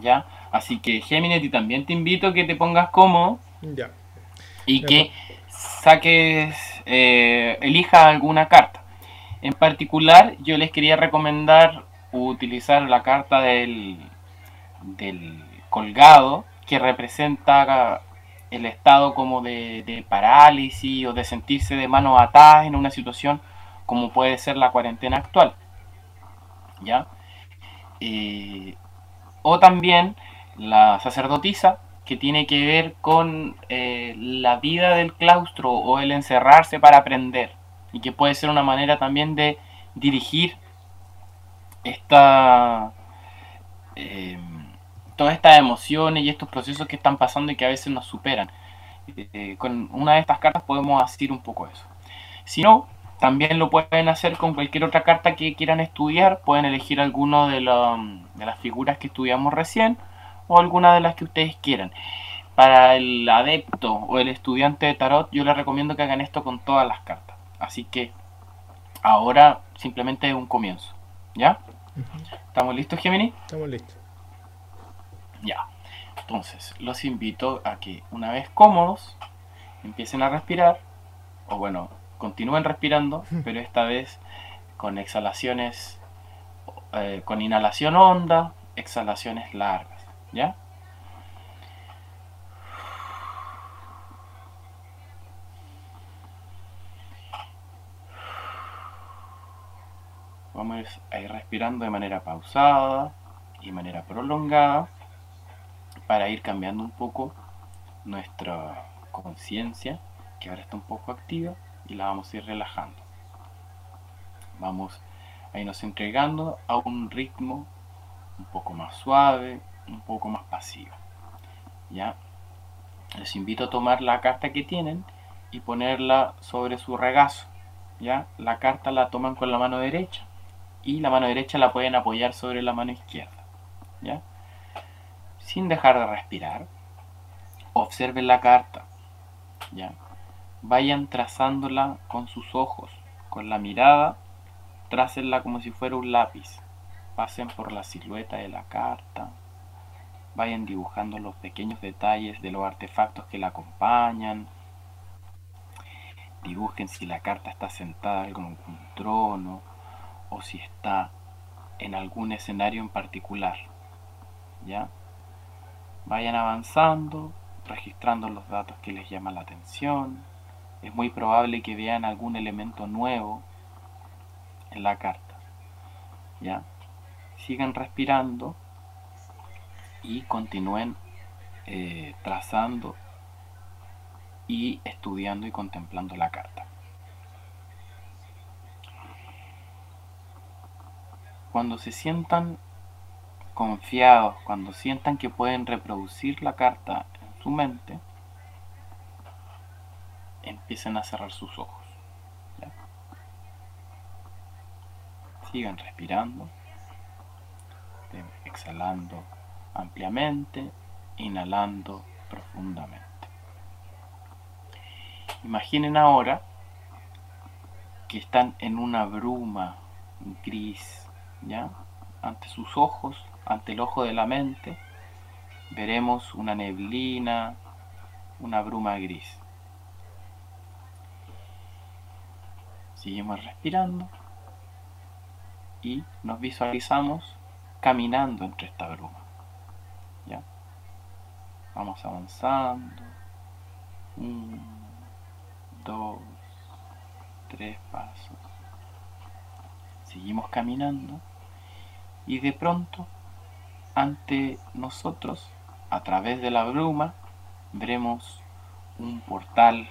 ¿Ya? Así que Géminis, y también te invito a que te pongas cómodo Ya. y Ya, que saques, eh, elijas alguna carta. En particular, yo les quería recomendar utilizar la carta del, del colgado, que representa el estado como de, de parálisis o de sentirse de manos atadas en una situación como puede ser la cuarentena actual. ¿Ya? Eh, o también la sacerdotisa, que tiene que ver con eh, la vida del claustro o el encerrarse para aprender, y que puede ser una manera también de dirigir esta, eh, todas estas emociones y estos procesos que están pasando y que a veces nos superan. Eh, con una de estas cartas podemos hacer un poco eso. Si no, también lo pueden hacer con cualquier otra carta que quieran estudiar. Pueden elegir alguna de, de las figuras que estudiamos recién o alguna de las que ustedes quieran. Para el adepto o el estudiante de tarot, yo les recomiendo que hagan esto con todas las cartas. Así que ahora simplemente es un comienzo. ¿Ya? ¿Estamos listos, Gemini? Estamos listos. Ya. Entonces, los invito a que una vez cómodos, empiecen a respirar. O bueno, continúen respirando, pero esta vez con exhalaciones, eh, con inhalación honda, exhalaciones largas. ¿Ya? Vamos a ir respirando de manera pausada y manera prolongada para ir cambiando un poco nuestra conciencia, que ahora está un poco activa, y la vamos a ir relajando. Vamos a irnos entregando a un ritmo un poco más suave, un poco más pasivo. ¿Ya? Les invito a tomar la carta que tienen y ponerla sobre su regazo. ¿Ya? La carta la toman con la mano derecha y la mano derecha la pueden apoyar sobre la mano izquierda. ¿Ya? Sin dejar de respirar, observen la carta. ¿Ya? Vayan trazándola con sus ojos, con la mirada, trácenla como si fuera un lápiz. Pasen por la silueta de la carta, vayan dibujando los pequeños detalles de los artefactos que la acompañan. Dibujen si la carta está sentada en algún trono o si está en algún escenario en particular. ¿Ya? Vayan avanzando, registrando los datos que les llaman la atención. Es muy probable que vean algún elemento nuevo en la carta. ¿Ya? Sigan respirando y continúen eh, trazando y estudiando y contemplando la carta. Cuando se sientan confiados, cuando sientan que pueden reproducir la carta en su mente, empiecen a cerrar sus ojos. Sigan respirando, exhalando ampliamente, inhalando profundamente. Imaginen ahora que están en una bruma gris, ¿ya? Ante sus ojos, ante el ojo de la mente, veremos una neblina, una bruma gris. Seguimos respirando y nos visualizamos caminando entre esta bruma. ¿Ya? Vamos avanzando. Uno, dos, tres pasos. Seguimos caminando y de pronto ante nosotros, a través de la bruma, veremos un portal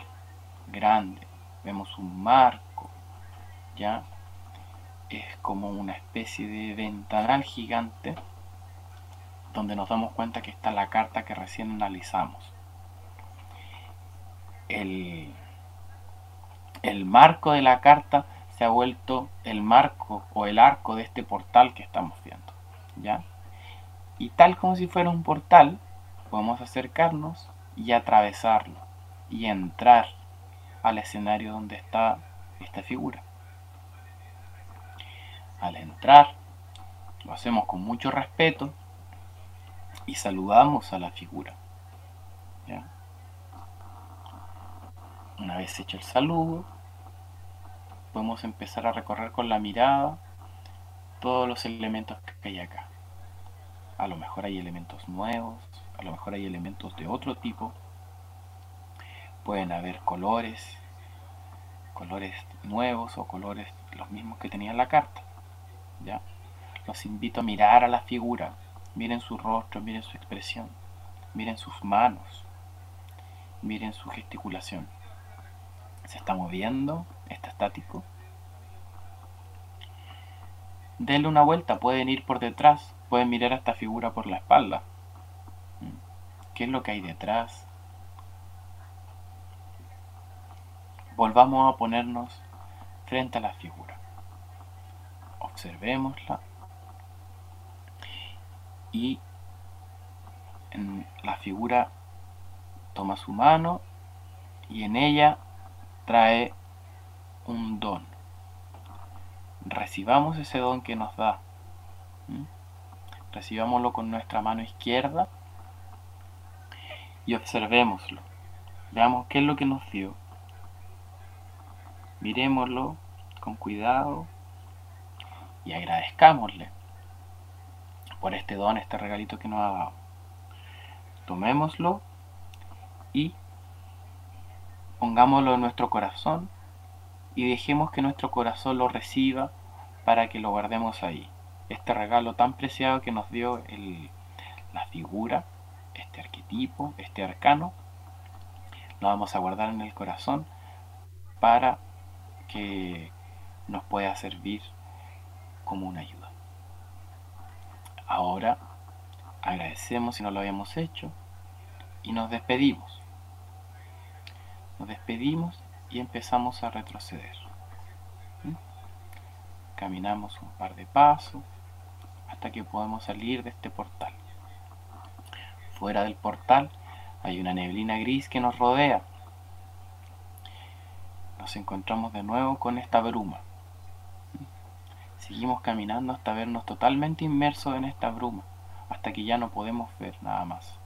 grande, vemos un marco, ¿ya? es como una especie de ventanal gigante donde nos damos cuenta que está la carta que recién analizamos. El, el marco de la carta se ha vuelto el marco o el arco de este portal que estamos viendo. ¿ya? Y tal como si fuera un portal, podemos acercarnos y atravesarlo y entrar al escenario donde está esta figura. Al entrar, lo hacemos con mucho respeto y saludamos a la figura. Una vez hecho el saludo, podemos empezar a recorrer con la mirada todos los elementos que hay acá. A lo mejor hay elementos nuevos, a lo mejor hay elementos de otro tipo. Pueden haber colores, colores nuevos o colores los mismos que tenía en la carta. ¿ya? Los invito a mirar a la figura, miren su rostro, miren su expresión, miren sus manos, miren su gesticulación. ¿Se está moviendo? ¿Está estático? Denle una vuelta, pueden ir por detrás, pueden mirar a esta figura por la espalda. ¿Qué es lo que hay detrás? Volvamos a ponernos frente a la figura. Observémosla. Y en la figura toma su mano y en ella trae un don. Recibamos ese don que nos da. Recibámoslo con nuestra mano izquierda y observémoslo. Veamos qué es lo que nos dio. Miremoslo con cuidado y agradezcámosle por este don, este regalito que nos ha dado. Tomémoslo y pongámoslo en nuestro corazón y dejemos que nuestro corazón lo reciba para que lo guardemos ahí. Este regalo tan preciado que nos dio la figura, este arquetipo, este arcano, lo vamos a guardar en el corazón para que nos pueda servir como una ayuda. Ahora agradecemos si no lo habíamos hecho y nos despedimos. Nos despedimos y empezamos a retroceder. Caminamos un par de pasos hasta que podemos salir de este portal. Fuera del portal hay una neblina gris que nos rodea. Nos encontramos de nuevo con esta bruma. ¿Mm? Seguimos caminando hasta vernos totalmente inmersos en esta bruma, hasta que ya no podemos ver nada más.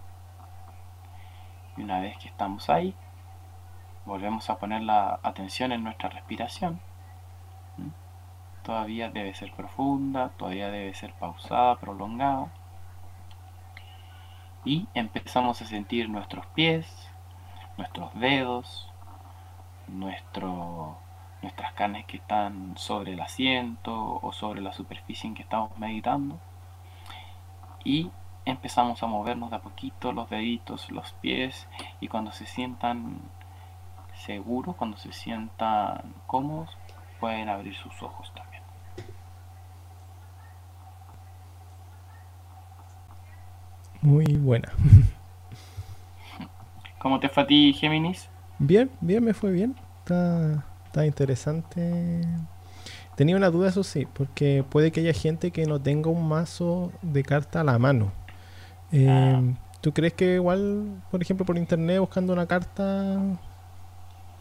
Y una vez que estamos ahí, volvemos a poner la atención en nuestra respiración. Todavía debe ser profunda, todavía debe ser pausada, prolongada. Y empezamos a sentir nuestros pies, nuestros dedos, nuestro, nuestras carnes que están sobre el asiento o sobre la superficie en que estamos meditando. Y empezamos a movernos de a poquito los deditos, los pies y cuando se sientan seguros, cuando se sientan cómodos, pueden abrir sus ojos también. Muy buena. ¿Cómo te fue a ti, Géminis? Bien, bien, me fue bien. Está, está interesante. Tenía una duda, eso sí, porque puede que haya gente que no tenga un mazo de carta a la mano. Eh, ah. ¿Tú crees que igual, por ejemplo, por internet buscando una carta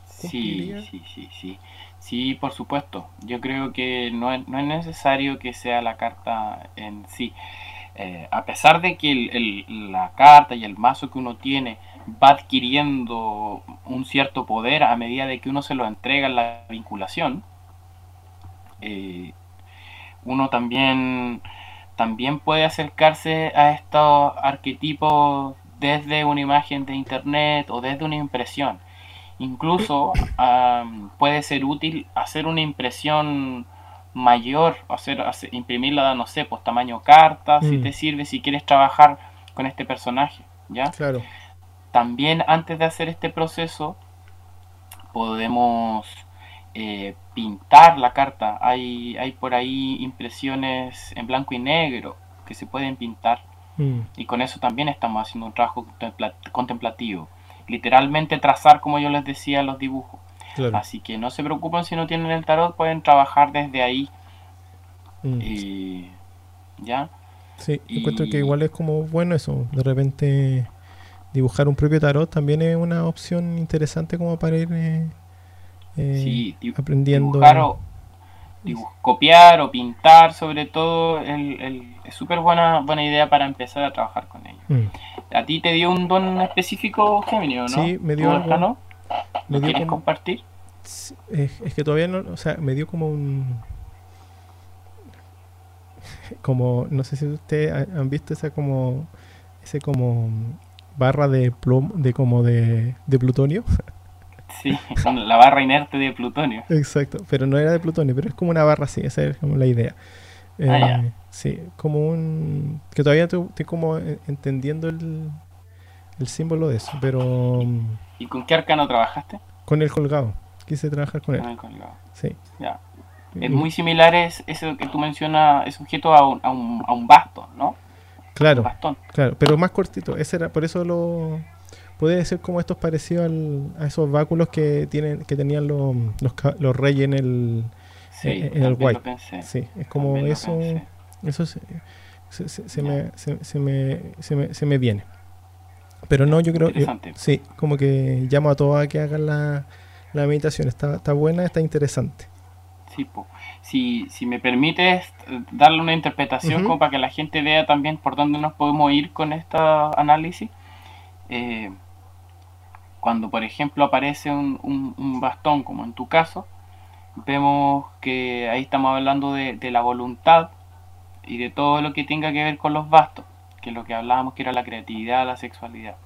Sí, sí, sí, sí. Sí, por supuesto. Yo creo que no es, no es necesario que sea la carta en sí. Eh, a pesar de que el, la carta y el mazo que uno tiene va adquiriendo un cierto poder a medida de que uno se lo entrega en la vinculación, eh, uno también, también puede acercarse a estos arquetipos desde una imagen de internet o desde una impresión. Incluso puede ser útil hacer una impresión mayor, hacer, hacer, imprimirla, no sé, pues tamaño carta, si mm. te sirve, si quieres trabajar con este personaje, ¿ya? Claro. También antes de hacer este proceso, podemos eh, pintar la carta. Hay, hay por ahí impresiones en blanco y negro que se pueden pintar. Mm, Y con eso también estamos haciendo un trabajo contempla- contemplativo. Literalmente trazar, como yo les decía, los dibujos. claro. Así que no se preocupen si no tienen el tarot, pueden trabajar desde ahí. Mm. eh, ¿Ya? Sí, y- encuentro que igual es como bueno eso. De repente dibujar un propio tarot también es una opción interesante como para ir eh, eh, Sí, aprendiendo. dibujar o copiar o pintar sobre todo el, el- es súper buena, buena idea para empezar a trabajar con ello. Mm. ¿A ti te dio un don específico, Gemini, no? Sí, me dio ¿Tu algo. arcano? Me ¿Lo dio quieres como- compartir? Es, es que todavía no, o sea, me dio como un... Como, no sé si ustedes ha- han visto esa como, ese como barra de plomo, de como de, de plutonio. Sí, la barra inerte de plutonio. Exacto, pero no era de plutonio, pero es como una barra así, esa es como la idea. Eh, Ah, ya. Sí, como un... que todavía estoy, estoy como en- entendiendo el, el símbolo de eso, pero ¿Y con qué arcano trabajaste? con el colgado, quise trabajar con Con él, el colgado. sí. Ya. Es muy similar es, eso que tú mencionas, es sujeto a un, a un, a un bastón, ¿no? Claro, bastón. claro, pero más cortito, ese era, por eso lo... Puede ser como estos parecidos al- a esos báculos que tienen que tenían los, los, los reyes en el... Sí, en el pensé. Sí, es como eso... Eso se, se, se- se me, se, me, se, me, se me viene. Pero no, yo creo que... Sí, como que llamo a todos a que hagan la, la meditación. Está, está buena, está interesante. Sí, po. Si, si me permites darle una interpretación como para que la gente vea también por dónde nos podemos ir con este análisis. eh, cuando, por ejemplo, aparece un, un- un bastón, como en tu caso, vemos que ahí estamos hablando de, de la voluntad y de todo lo que tenga que ver con los bastos, que es lo que hablábamos que era la creatividad, la sexualidad.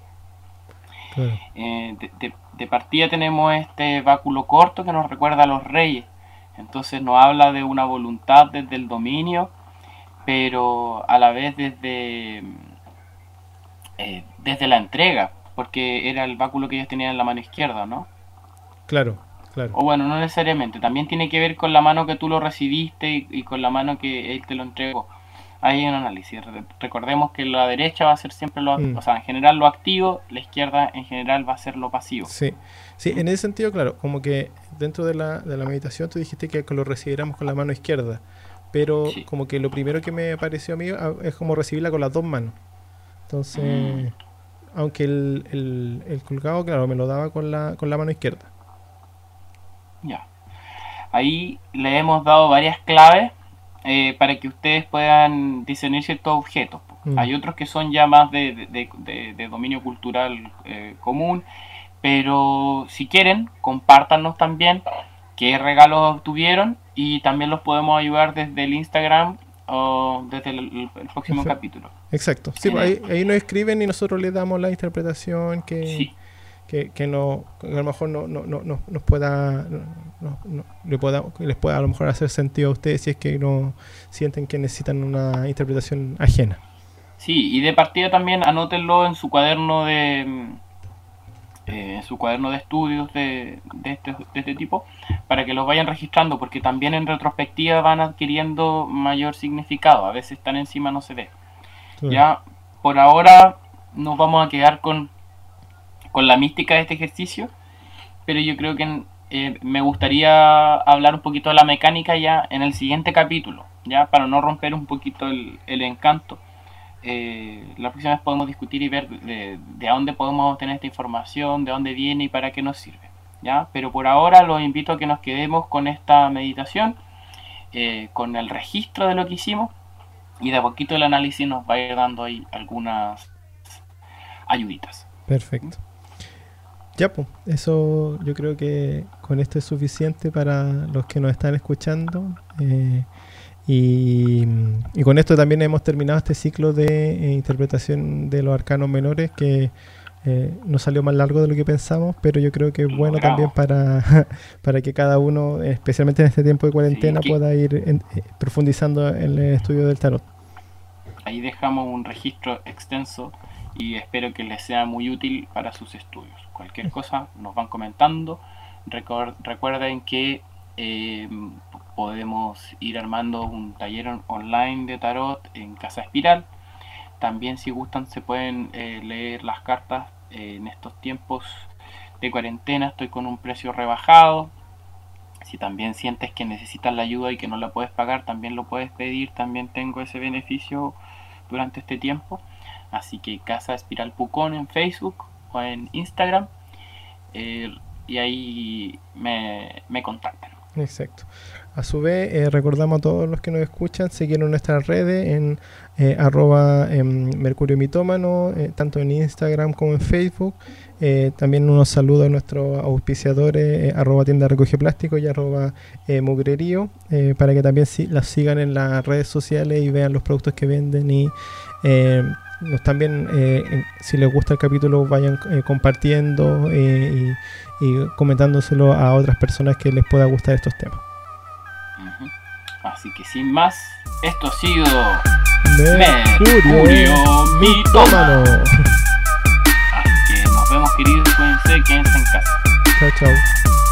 Claro. Eh, de, de- de partida tenemos este báculo corto que nos recuerda a los reyes. Entonces nos habla de una voluntad desde el dominio, pero a la vez desde, eh, desde la entrega, porque era el báculo que ellos tenían en la mano izquierda, ¿no? Claro, claro. O bueno, no necesariamente, también tiene que ver con la mano que tú lo recibiste y, y con la mano que él te lo entregó. Ahí hay un análisis. Re- Recordemos que la derecha va a ser siempre lo, Mm. o sea, en general lo activo, la izquierda en general va a ser lo pasivo. Sí, sí, en ese sentido, claro, como que dentro de la, de la meditación tú dijiste que lo recibiéramos con la mano izquierda, pero Sí. como que lo primero que me pareció a mí es como recibirla con las dos manos. Entonces, aunque el, el, el colgado, claro, me lo daba con la, con la mano izquierda. Ya. Ahí le hemos dado varias claves eh, para que ustedes puedan discernir ciertos objetos. Mm. Hay otros que son ya más de, de- de- dominio cultural eh, común, pero si quieren, compártanos también qué regalos obtuvieron y también los podemos ayudar desde el Instagram o desde el, próximo capítulo. Exacto. Sí, pues ahí, ahí nos escriben y nosotros les damos la interpretación que, Sí, que, que no, que a lo mejor no, no, no, no- nos pueda, no- no- le pueda, les pueda a lo mejor hacer sentido a ustedes si es que no sienten que necesitan una interpretación ajena. Sí, y de partida también anótenlo en su cuaderno de mm, eh, en su cuaderno de estudios de, de este, de este tipo para que los vayan registrando porque también en retrospectiva van adquiriendo mayor significado. A veces están encima no se ve. Ya por ahora nos vamos a quedar con con la mística de este ejercicio pero yo creo que eh, me gustaría hablar un poquito de la mecánica ya en el siguiente capítulo ya para no romper un poquito el, encanto eh, la próxima vez podemos discutir y ver de, de dónde podemos obtener esta información, de dónde viene y para qué nos sirve. ¿ya? Pero por ahora los invito a que nos quedemos con esta meditación, eh, con el registro de lo que hicimos y de a poquito el análisis nos va a ir dando ahí algunas ayuditas. Perfecto. Ya, pues, eso yo creo que con esto es suficiente para los que nos están escuchando. eh, y, y con esto también hemos terminado este ciclo de eh, interpretación de los arcanos menores que eh, nos salió más largo de lo que pensamos, pero yo creo que es bueno Bravo. también para, para que cada uno, especialmente en este tiempo de cuarentena, pueda ir en- eh, profundizando en el estudio del tarot. Ahí dejamos un registro extenso y espero que les sea muy útil para sus estudios. Cualquier cosa nos van comentando. Recuerden que eh, podemos ir armando un taller online de tarot en Casa Espiral. También si gustan se pueden eh, leer las cartas en estos tiempos de cuarentena. Estoy con un precio rebajado. Si también sientes que necesitas la ayuda y que no la puedes pagar, también lo puedes pedir. También tengo ese beneficio durante este tiempo. Así que Casa Espiral Pucón en Facebook en Instagram. Eh, y ahí me, me contactan. Exacto. A su vez, eh, recordamos a todos los que nos escuchan, seguir en nuestras redes en eh, arroba em, Mercurio Mitómano, eh, tanto en Instagram como en Facebook. también unos saludos a nuestros auspiciadores, arroba tienda recoge plástico y arroba mugrerío, para que también si, las sigan en las redes sociales y vean los productos que venden y también si les gusta el capítulo vayan compartiendo y y comentándoselo a otras personas que les pueda gustar estos temas. Así que sin más, esto ha sido Mercurio, Mitómano. Así que nos vemos queridos, cuídense, quédense en casa. Chao, chao.